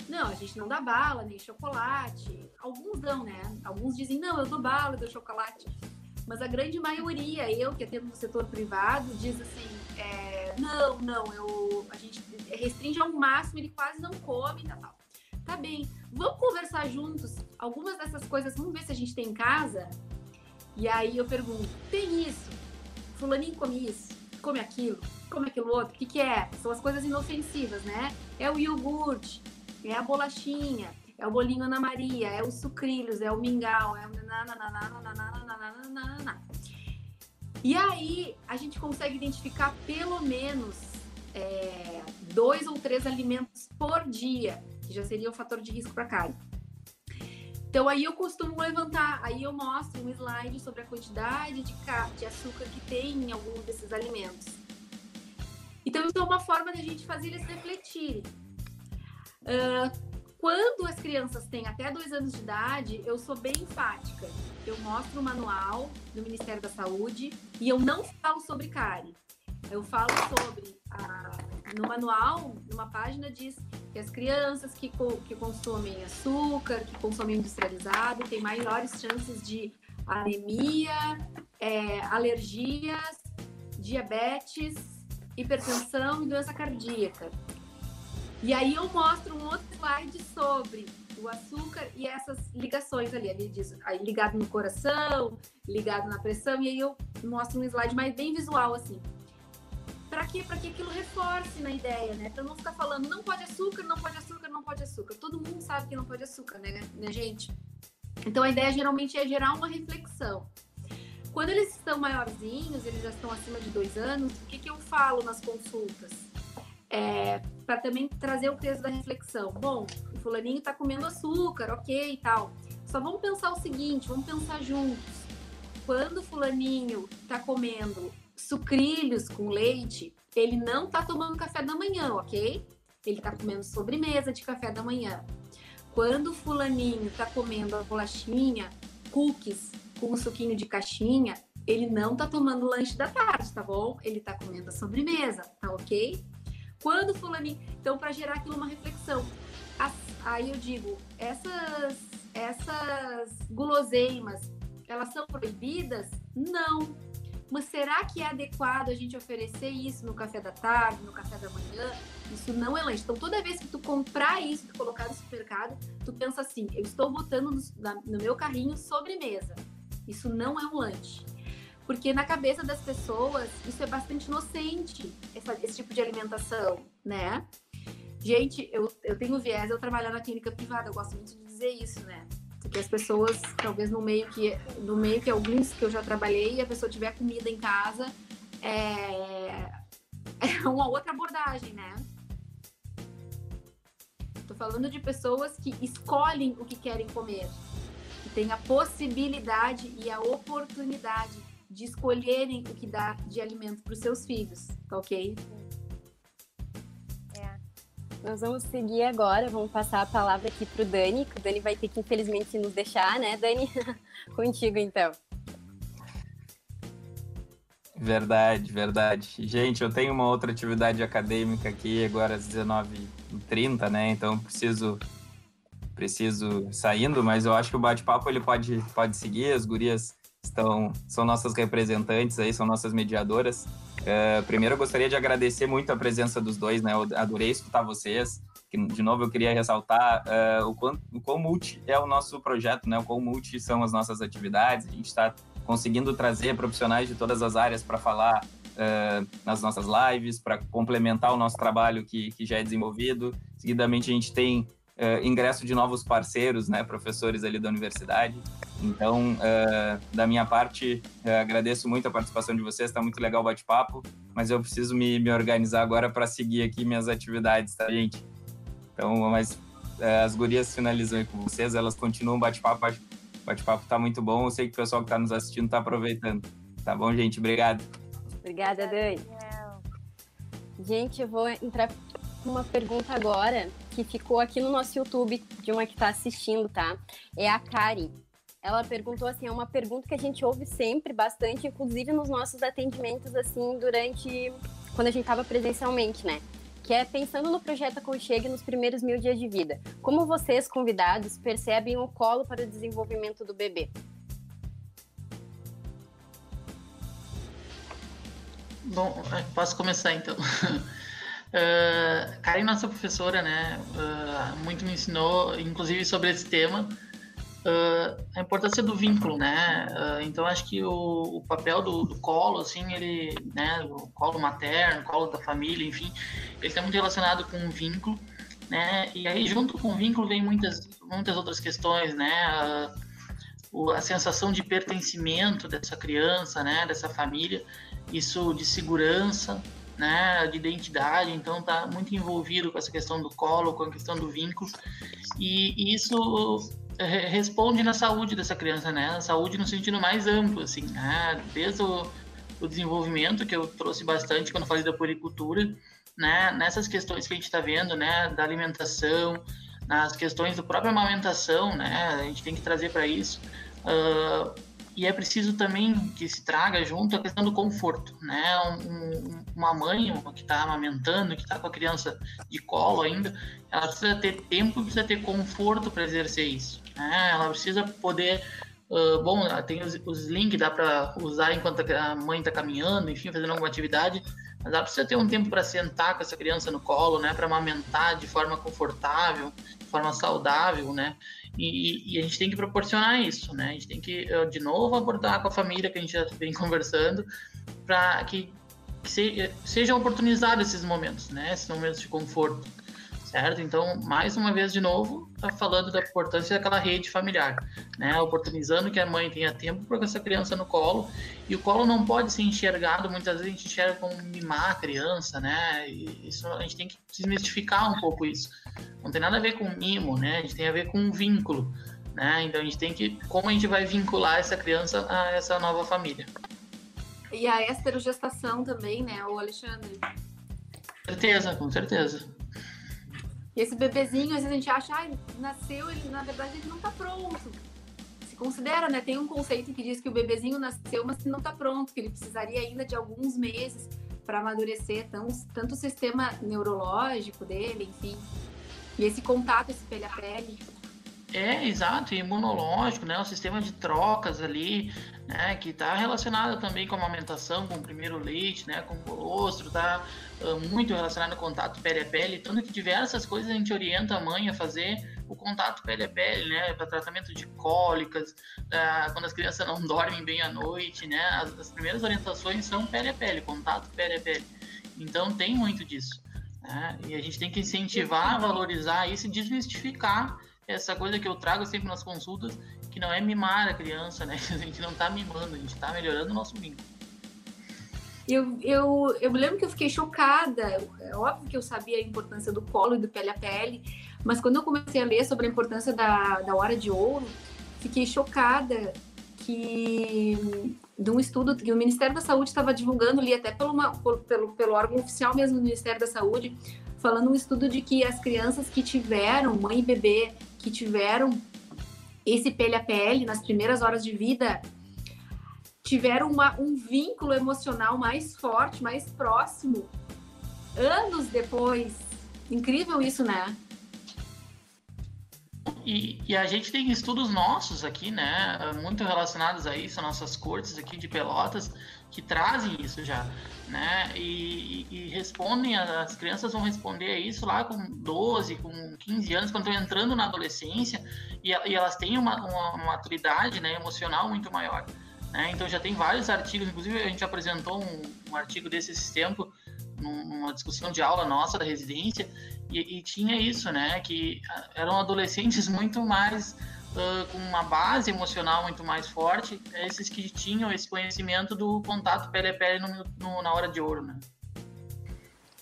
Não, a gente não dá bala, nem chocolate. Alguns dão, né? Alguns dizem, não, eu dou bala, eu dou chocolate mas a grande maioria, eu que atendo no setor privado, diz assim, é, não, não, eu, a gente restringe ao máximo, ele quase não come, tá, tal. Tá bem, vamos conversar juntos algumas dessas coisas, vamos ver se a gente tem em casa. E aí eu pergunto, tem isso? Fulaninho come isso? Come aquilo? Come aquilo outro? O que, que é? São as coisas inofensivas, né? É o iogurte, é a bolachinha, é o bolinho Ana Maria, é o sucrilhos, é o mingau, é o E aí a gente consegue identificar pelo menos é, dois ou três alimentos por dia, que já seria um fator de risco para cárie. Então aí eu costumo levantar, aí eu mostro um slide sobre a quantidade de, de açúcar que tem em algum desses alimentos. Então isso é uma forma de a gente fazer eles refletirem. Uh, quando as crianças têm até dois anos de idade, eu sou bem enfática. Eu mostro o manual do Ministério da Saúde e eu não falo sobre cárie. Eu falo sobre a, no manual, numa página diz que as crianças que, que consomem açúcar, que consomem industrializado, têm maiores chances de anemia, é, alergias, diabetes, hipertensão e doença cardíaca. E aí eu mostro um outro slide sobre o açúcar e essas ligações ali. Ali diz aí ligado no coração, ligado na pressão, e aí eu mostro um slide mais bem visual, assim. Para quê? Para que aquilo reforce na ideia, né? Para não ficar falando não pode açúcar, não pode açúcar, não pode açúcar. Todo mundo sabe que não pode açúcar, né, né gente? Então a ideia geralmente é gerar uma reflexão. Quando eles estão maiorzinhos, eles já estão acima de dois anos, o que, que eu falo nas consultas? é, para também trazer o peso da reflexão. Bom, o fulaninho está comendo açúcar, ok e tal. Só vamos pensar o seguinte, vamos pensar juntos. Quando o fulaninho está comendo sucrilhos com leite, ele não está tomando café da manhã, ok? Ele está comendo sobremesa de café da manhã. Quando o fulaninho está comendo a bolachinha, cookies com um suquinho de caixinha, ele não está tomando lanche da tarde, tá bom? Ele está comendo a sobremesa, tá ok? Quando fulaninho. Então, para gerar aquilo uma reflexão. Aí eu digo, essas, essas guloseimas, elas são proibidas? Não. Mas será que é adequado a gente oferecer isso no café da tarde, no café da manhã? Isso não é lanche. Então, toda vez que tu comprar isso, tu colocar no supermercado, tu pensa assim: eu estou botando no, na, no meu carrinho sobremesa. Isso não é um lanche. Porque na cabeça das pessoas, isso é bastante inocente, essa, esse tipo de alimentação, né? Gente, eu, eu tenho viés eu trabalhar na clínica privada, eu gosto muito de dizer isso, né? Porque as pessoas, talvez no meio que, no meio que alguns que eu já trabalhei, a pessoa tiver comida em casa, é, é uma outra abordagem, né? Tô falando de pessoas que escolhem o que querem comer, que têm a possibilidade e a oportunidade de escolherem o que dá de alimento para os seus filhos, tá ok? Nós vamos seguir agora, vamos passar a palavra aqui para o Dani, que o Dani vai ter que infelizmente nos deixar, né, Dani? Contigo então. Verdade, verdade. Gente, eu tenho uma outra atividade acadêmica aqui agora às 19h30, né? Então preciso preciso saindo, mas eu acho que o bate-papo ele pode pode seguir, as gurias estão, são nossas representantes aí, são nossas mediadoras. Uh, primeiro, eu gostaria de agradecer muito a presença dos dois, né? Eu adorei escutar vocês. De novo, eu queria ressaltar uh, o, quão, o quão multi é o nosso projeto, né? O quão multi são as nossas atividades. A gente está conseguindo trazer profissionais de todas as áreas para falar uh, nas nossas lives, para complementar o nosso trabalho que, que já é desenvolvido. Seguidamente, a gente tem uh, ingresso de novos parceiros, né, professores ali da universidade. Então, uh, da minha parte, uh, agradeço muito a participação de vocês, está muito legal o bate-papo, mas eu preciso me, me organizar agora para seguir aqui minhas atividades, tá, gente? Então, mas as gurias finalizam aí com vocês, elas continuam o bate-papo, o bate-papo está muito bom, eu sei que o pessoal que está nos assistindo está aproveitando. Tá bom, gente? Obrigado. Obrigada, Dani. Gente, eu vou entrar com uma pergunta agora que ficou aqui no nosso YouTube, de uma que está assistindo, tá? É a Kari. Ela perguntou assim, é uma pergunta que a gente ouve sempre bastante, inclusive nos nossos atendimentos, assim, durante quando a gente estava presencialmente, né? Que é pensando no projeto Aconchegue nos primeiros mil dias de vida. Como vocês, convidados, percebem o colo para o desenvolvimento do bebê? Bom, posso começar então. Uh, Karen, nossa professora, né, uh, muito me ensinou, inclusive sobre esse tema, uh, a importância do vínculo, né? Então acho que o, o papel do, do, colo, assim, ele, né, o colo materno, o colo da família, enfim, ele está muito relacionado com o vínculo, né? E aí junto com o vínculo vem muitas muitas outras questões, né? A sensação de pertencimento dessa criança, né, dessa família, isso de segurança, né, de identidade, então está muito envolvido com essa questão do colo, com a questão do vínculo, e, isso é, responde na saúde dessa criança, né, na saúde no sentido mais amplo, assim, né, desde o, o desenvolvimento que eu trouxe bastante quando falei da poricultura, né, nessas questões que a gente está vendo, né, da alimentação, nas questões da própria amamentação, né, a gente tem que trazer para isso. Uh, e é preciso também que se traga junto a questão do conforto, né? Um, uma mãe que está amamentando, que está com a criança de colo ainda, ela precisa ter tempo, precisa ter conforto para exercer isso, né? Ela precisa poder Uh, bom, tem os, os links, dá para usar enquanto a mãe está caminhando, enfim, fazendo alguma atividade, mas ela precisa ter um tempo para sentar com essa criança no colo, né, para amamentar de forma confortável, de forma saudável, né, e, e, a gente tem que proporcionar isso, né? A gente tem que, de novo, abordar com a família que a gente já vem conversando, para que, que se, sejam oportunizados esses momentos, né? Esses momentos de conforto certo? Então, mais uma vez, de novo, tá falando da importância daquela rede familiar, né? Oportunizando que a mãe tenha tempo para essa criança no colo, e o colo não pode ser enxergado, muitas vezes a gente enxerga como mimar a criança, né? E isso, a gente tem que desmistificar um pouco isso. Não tem nada a ver com mimo, né? A gente tem a ver com um vínculo, né? Então, a gente tem que, como a gente vai vincular essa criança a essa nova família. E a esterogestação também, né, o Alexandre? Com certeza, com certeza. E esse bebezinho, às vezes a gente acha, ah, nasceu, ele, na verdade ele não tá pronto. Se considera, né? Tem um conceito que diz que o bebezinho nasceu, mas que não tá pronto, que ele precisaria ainda de alguns meses para amadurecer tão, tanto o sistema neurológico dele, enfim. E esse contato, esse pele a pele. É, exato, imunológico, né? O sistema de trocas ali, né? Que está relacionado também com a amamentação, com o primeiro leite, né? Com o colostro, tá uh, muito relacionado ao contato pele a pele. Tanto que diversas coisas a gente orienta a mãe a fazer o contato pele a pele, né? Para tratamento de cólicas, uh, quando as crianças não dormem bem à noite, né? As, as primeiras orientações são pele a pele, contato pele a pele. Então tem muito disso. Né? E a gente tem que incentivar, valorizar isso e desmistificar essa coisa que eu trago sempre nas consultas, que não é mimar a criança, né? A gente não está mimando, a gente está melhorando o nosso vínculo. Eu, eu, eu me lembro que eu fiquei chocada. É óbvio que eu sabia a importância do colo e do pele a pele, mas quando eu comecei a ler sobre a importância da, da hora de ouro, fiquei chocada que de um estudo que o Ministério da Saúde estava divulgando ali até pelo, uma, pelo, pelo órgão oficial mesmo do Ministério da Saúde, falando um estudo de que as crianças que tiveram, mãe e bebê, que tiveram esse pele a pele nas primeiras horas de vida, tiveram uma, um vínculo emocional mais forte, mais próximo, anos depois. Incrível isso, né? E, e, a gente tem estudos nossos aqui, né, muito relacionados a isso, nossas cortes aqui de Pelotas, que trazem isso já, né, e, e, respondem, as crianças vão responder a isso lá com 12, com 15 anos, quando estão entrando na adolescência, e, e elas têm uma, uma, maturidade, né, emocional muito maior, né, então já tem vários artigos, inclusive a gente apresentou um, um artigo desse esse tempo, numa discussão de aula nossa da residência, e, e tinha isso, né? Que ah, eram adolescentes muito mais uh, com uma base emocional muito mais forte, esses que tinham esse conhecimento do contato pele a pele no, no, na hora de ouro, né?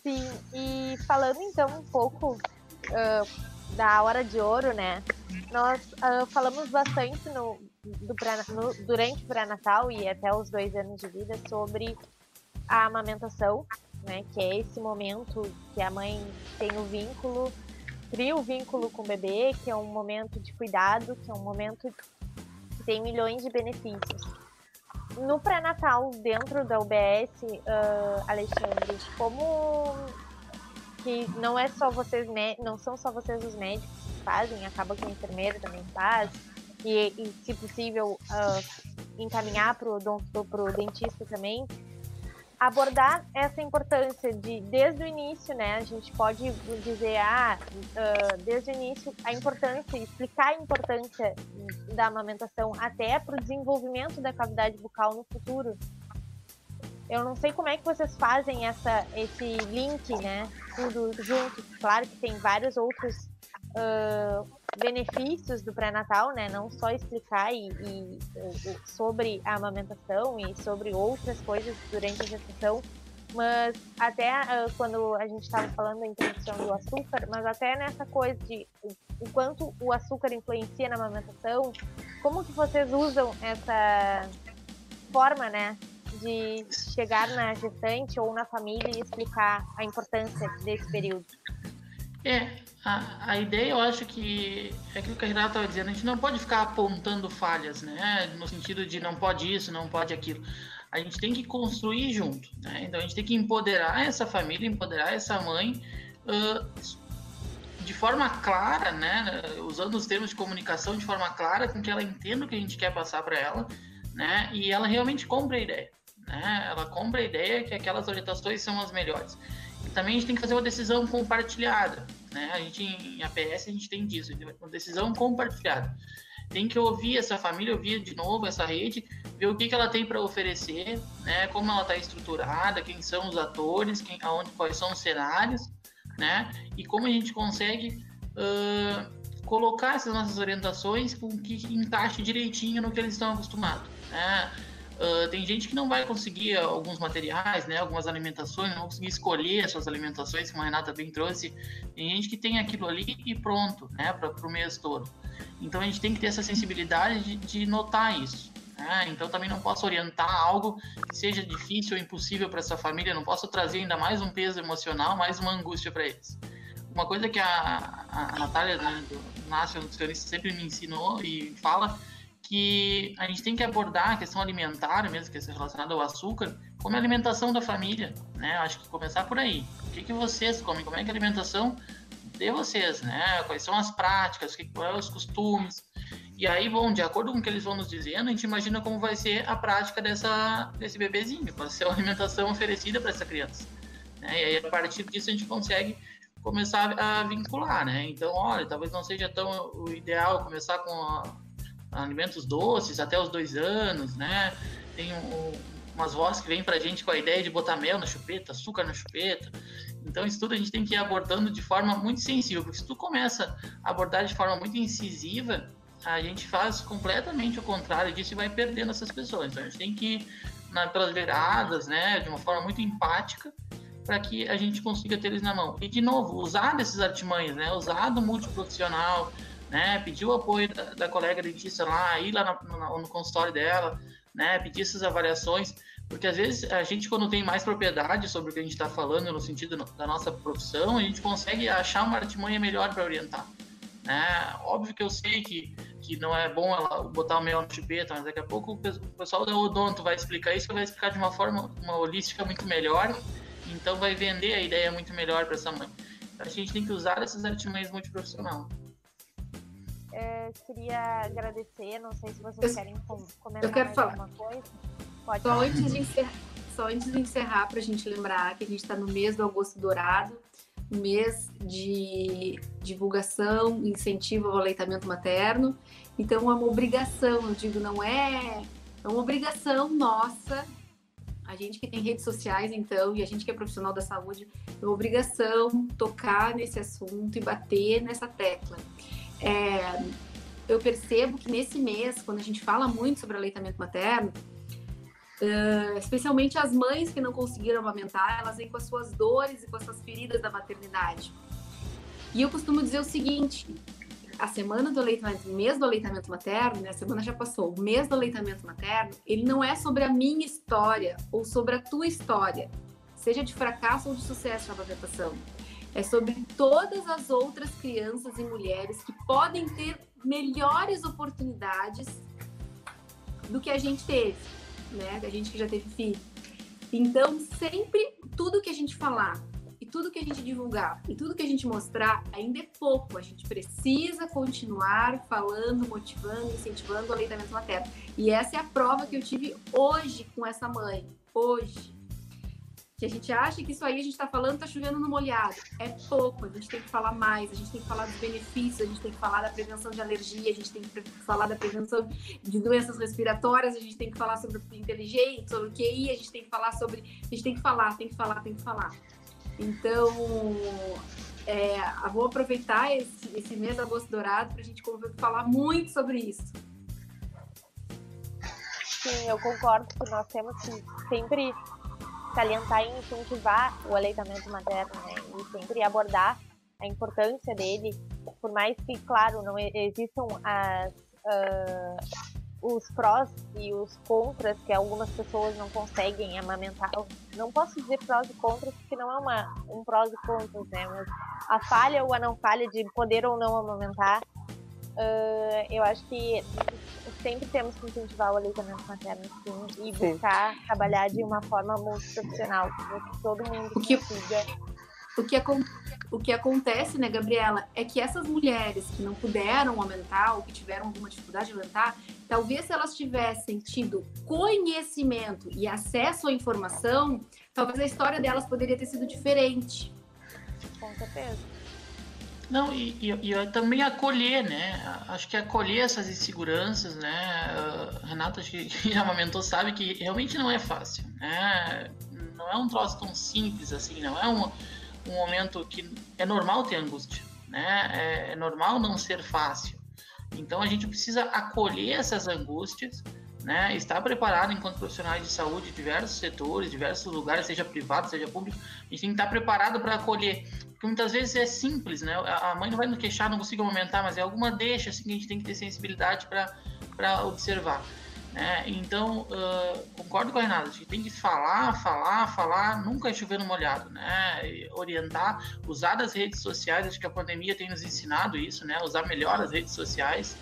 Sim, e falando então um pouco uh, da hora de ouro, né? Nós uh, falamos bastante no, no, durante o pré-natal e até os dois anos de vida sobre a amamentação né? Que é esse momento que a mãe tem o vínculo, cria o vínculo com o bebê, que é um momento de cuidado, que é um momento que tem milhões de benefícios. No pré-natal, dentro da UBS, uh, Alexandre, como que não é só vocês, não são só vocês os médicos que fazem, acaba que a enfermeira também faz, e, e se possível, uh, encaminhar para o dentista também abordar essa importância de, desde o início, né? A gente pode dizer, ah, uh, desde o início, a importância, explicar a importância da amamentação até para o desenvolvimento da cavidade bucal no futuro. Eu não sei como é que vocês fazem essa, esse link, né? Tudo junto. Claro que tem vários outros uh, benefícios do pré-natal, né? Não só explicar e, e, sobre a amamentação e sobre outras coisas durante a gestação, mas até uh, quando a gente estava falando da introdução do açúcar, mas até nessa coisa de o quanto o açúcar influencia na amamentação, como que vocês usam essa forma, né, de chegar na gestante ou na família e explicar a importância desse período? É, a, a ideia eu acho que é aquilo que a Renata estava dizendo, a gente não pode ficar apontando falhas, né? No sentido de não pode isso, não pode aquilo. A gente tem que construir junto, né? Então a gente tem que empoderar essa família, empoderar essa mãe uh, de forma clara, né? Usando os termos de comunicação de forma clara, com que ela entenda o que a gente quer passar para ela, né? E ela realmente compre a ideia, né? Ela compra a ideia que aquelas orientações são as melhores também a gente tem que fazer uma decisão compartilhada, né? A gente em APS a gente tem disso, uma decisão compartilhada. Tem que ouvir essa família, ouvir de novo essa rede, ver o que, que ela tem para oferecer, né? Como ela está estruturada, quem são os atores, quem, aonde, quais são os cenários, né? E como a gente consegue uh, colocar essas nossas orientações com que encaixe direitinho no que eles estão acostumados, né? Uh, tem gente que não vai conseguir alguns materiais, né, algumas alimentações, não vai conseguir escolher as suas alimentações, como a Renata bem trouxe. Tem gente que tem aquilo ali e pronto, né, para o mês todo. Então a gente tem que ter essa sensibilidade de, de notar isso. Né? Então também não posso orientar algo que seja difícil ou impossível para essa família, não posso trazer ainda mais um peso emocional, mais uma angústia para eles. Uma coisa que a, a Natália, né, do National Nutricionista, sempre me ensinou e fala que a gente tem que abordar a questão alimentar, mesmo que seja relacionada ao açúcar, como a alimentação da família, né? Acho que começar por aí. O que, que vocês comem? Como é que a alimentação de vocês, né? Quais são as práticas, quais são os costumes. E aí, bom, de acordo com o que eles vão nos dizendo, a gente imagina como vai ser a prática dessa, desse bebezinho, vai ser a alimentação oferecida para essa criança. Né? E aí, a partir disso, a gente consegue começar a vincular, né? Então, olha, talvez não seja tão o ideal começar com a, alimentos doces até os dois anos, né? Tem um, umas vozes que vêm pra gente com a ideia de botar mel na chupeta, açúcar na chupeta. Então, isso tudo a gente tem que ir abordando de forma muito sensível, porque se tu começa a abordar de forma muito incisiva, a gente faz completamente o contrário disso e vai perdendo essas pessoas. Então, a gente tem que ir pelas beiradas, né, de uma forma muito empática, para que a gente consiga ter eles na mão. E, de novo, usar desses artimanhos, né? Usar do multiprofissional, né? Pedir o apoio da, da colega dentista lá, ir lá no, no, consultório dela, né? Pedir essas avaliações, porque às vezes a gente, quando tem mais propriedade sobre o que a gente está falando, no sentido da nossa profissão, a gente consegue achar uma artimanha melhor para orientar. Né? Óbvio que eu sei que, que não é bom ela botar o mel no chupeta, mas daqui a pouco o pessoal da Odonto vai explicar isso, vai explicar de uma forma uma holística muito melhor então vai vender a ideia muito melhor para essa mãe. Então a gente tem que usar essas artimanhas multiprofissional. É, queria agradecer, não sei se vocês eu, querem comentar eu quero falar. alguma coisa. Pode só, falar. Antes de encerrar, só antes de encerrar, para a gente lembrar que a gente está no mês do Agosto Dourado, mês de divulgação, incentivo ao aleitamento materno. Então é uma obrigação, eu digo, não é, é uma obrigação nossa a gente que tem redes sociais, então, e a gente que é profissional da saúde, é uma obrigação tocar nesse assunto e bater nessa tecla. É, eu percebo que nesse mês, quando a gente fala muito sobre aleitamento materno, uh, especialmente as mães que não conseguiram amamentar, elas vêm com as suas dores e com as suas feridas da maternidade. E eu costumo dizer o seguinte: a semana do aleitamento, o mês do aleitamento materno, né, a semana já passou, o mês do aleitamento materno, ele não é sobre a minha história ou sobre a tua história, seja de fracasso ou de sucesso na amamentação. É sobre todas as outras crianças e mulheres que podem ter melhores oportunidades do que a gente teve, né? A gente que já teve filho. Então, sempre tudo que a gente falar tudo que a gente divulgar e tudo que a gente mostrar ainda é pouco. A gente precisa continuar falando, motivando, incentivando o aleitamento materno. E essa é a prova que eu tive hoje com essa mãe. Hoje. Que a gente acha que isso aí a gente está falando está chovendo no molhado. É pouco, a gente tem que falar mais, a gente tem que falar dos benefícios, a gente tem que falar da prevenção de alergia, a gente tem que falar da prevenção de doenças respiratórias, a gente tem que falar sobre inteligência, sobre o QI, a gente tem que falar sobre. A gente tem que falar, tem que falar, tem que falar. Então, é, vou aproveitar esse, esse mês de agosto dourado para a gente falar muito sobre isso. Sim, eu concordo que nós temos que sempre salientar e incentivar o aleitamento materno, né? E sempre abordar a importância dele, por mais que, claro, não existam as, uh, os prós e os contras que algumas pessoas não conseguem amamentar. Não posso dizer prós e contras porque não é uma, um prós e contras, né? Mas a falha ou a não falha de poder ou não amamentar, uh, eu acho que sempre temos que incentivar o aleitamento materno sim, e buscar sim. trabalhar de uma forma muito profissional, que todo mundo o que, consiga. O que, o que acontece, né, Gabriela, é que essas mulheres que não puderam aumentar ou que tiveram alguma dificuldade de aumentar, talvez se elas tivessem tido conhecimento e acesso à informação, talvez a história delas poderia ter sido diferente. Com certeza. Não, e, e, e, também acolher, né? Acho que acolher essas inseguranças, né? Uh, Renata, que, que amamentou, sabe que realmente não é fácil, né? Não é um troço tão simples assim, não é um um momento que é normal ter angústia, né? É, é normal não ser fácil. Então a gente precisa acolher essas angústias, né? Estar preparado enquanto profissionais de saúde, diversos setores, diversos lugares, seja privado, seja público, a gente tem que estar preparado para acolher. Porque muitas vezes é simples, né? A mãe não vai nos queixar, não consigo aumentar, mas é alguma deixa assim, que a gente tem que ter sensibilidade para observar. Né? Então, uh, concordo com a Renata, a gente tem que falar, falar, falar, nunca é chover no molhado, né? orientar, usar das redes sociais, acho que a pandemia tem nos ensinado isso, né? usar melhor as redes sociais.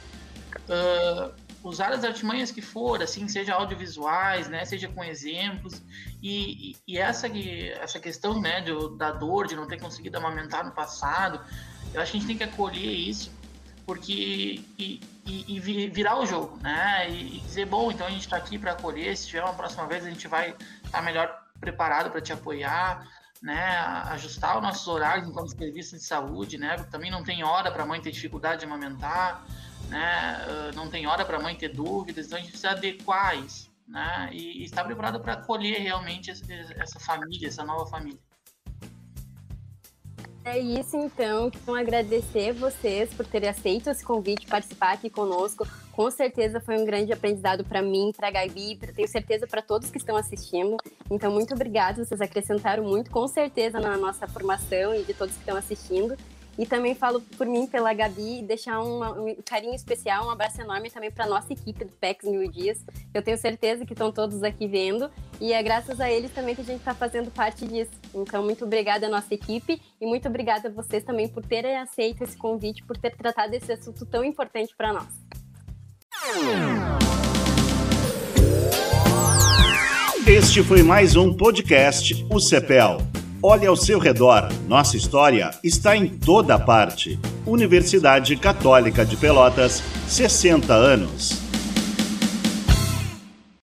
Uh, usar as artimanhas que for, assim, seja audiovisuais, né, seja com exemplos, e, e, essa, essa questão, né, de, da dor, de não ter conseguido amamentar no passado, eu acho que a gente tem que acolher isso, porque e, e, e virar o jogo, né, e, dizer, bom, então a gente está aqui para acolher, se tiver uma próxima vez a gente vai estar tá melhor preparado para te apoiar, né, ajustar os nossos horários enquanto serviço de saúde, né, porque também não tem hora para a mãe ter dificuldade de amamentar, né, não tem hora para a mãe ter dúvidas, então a gente precisa adequar isso, né, e, estar preparado para acolher realmente essa família, essa nova família. É isso então, então agradecer vocês por terem aceito esse convite, participar aqui conosco. Com certeza foi um grande aprendizado para mim, para a Gabi, pra, tenho certeza para todos que estão assistindo. Então muito obrigada, vocês acrescentaram muito, com certeza na nossa formação e de todos que estão assistindo. E também falo por mim, pela Gabi, deixar um, carinho especial, um abraço enorme também para nossa equipe do PEX Mil Dias. Eu tenho certeza que estão todos aqui vendo e é graças a eles também que a gente está fazendo parte disso. Então, muito obrigada à nossa equipe e muito obrigada a vocês também por terem aceito esse convite, por ter tratado esse assunto tão importante para nós. Este foi mais um podcast, o CEPEL. Olhe ao seu redor, nossa história está em toda parte. Universidade Católica de Pelotas, 60 anos.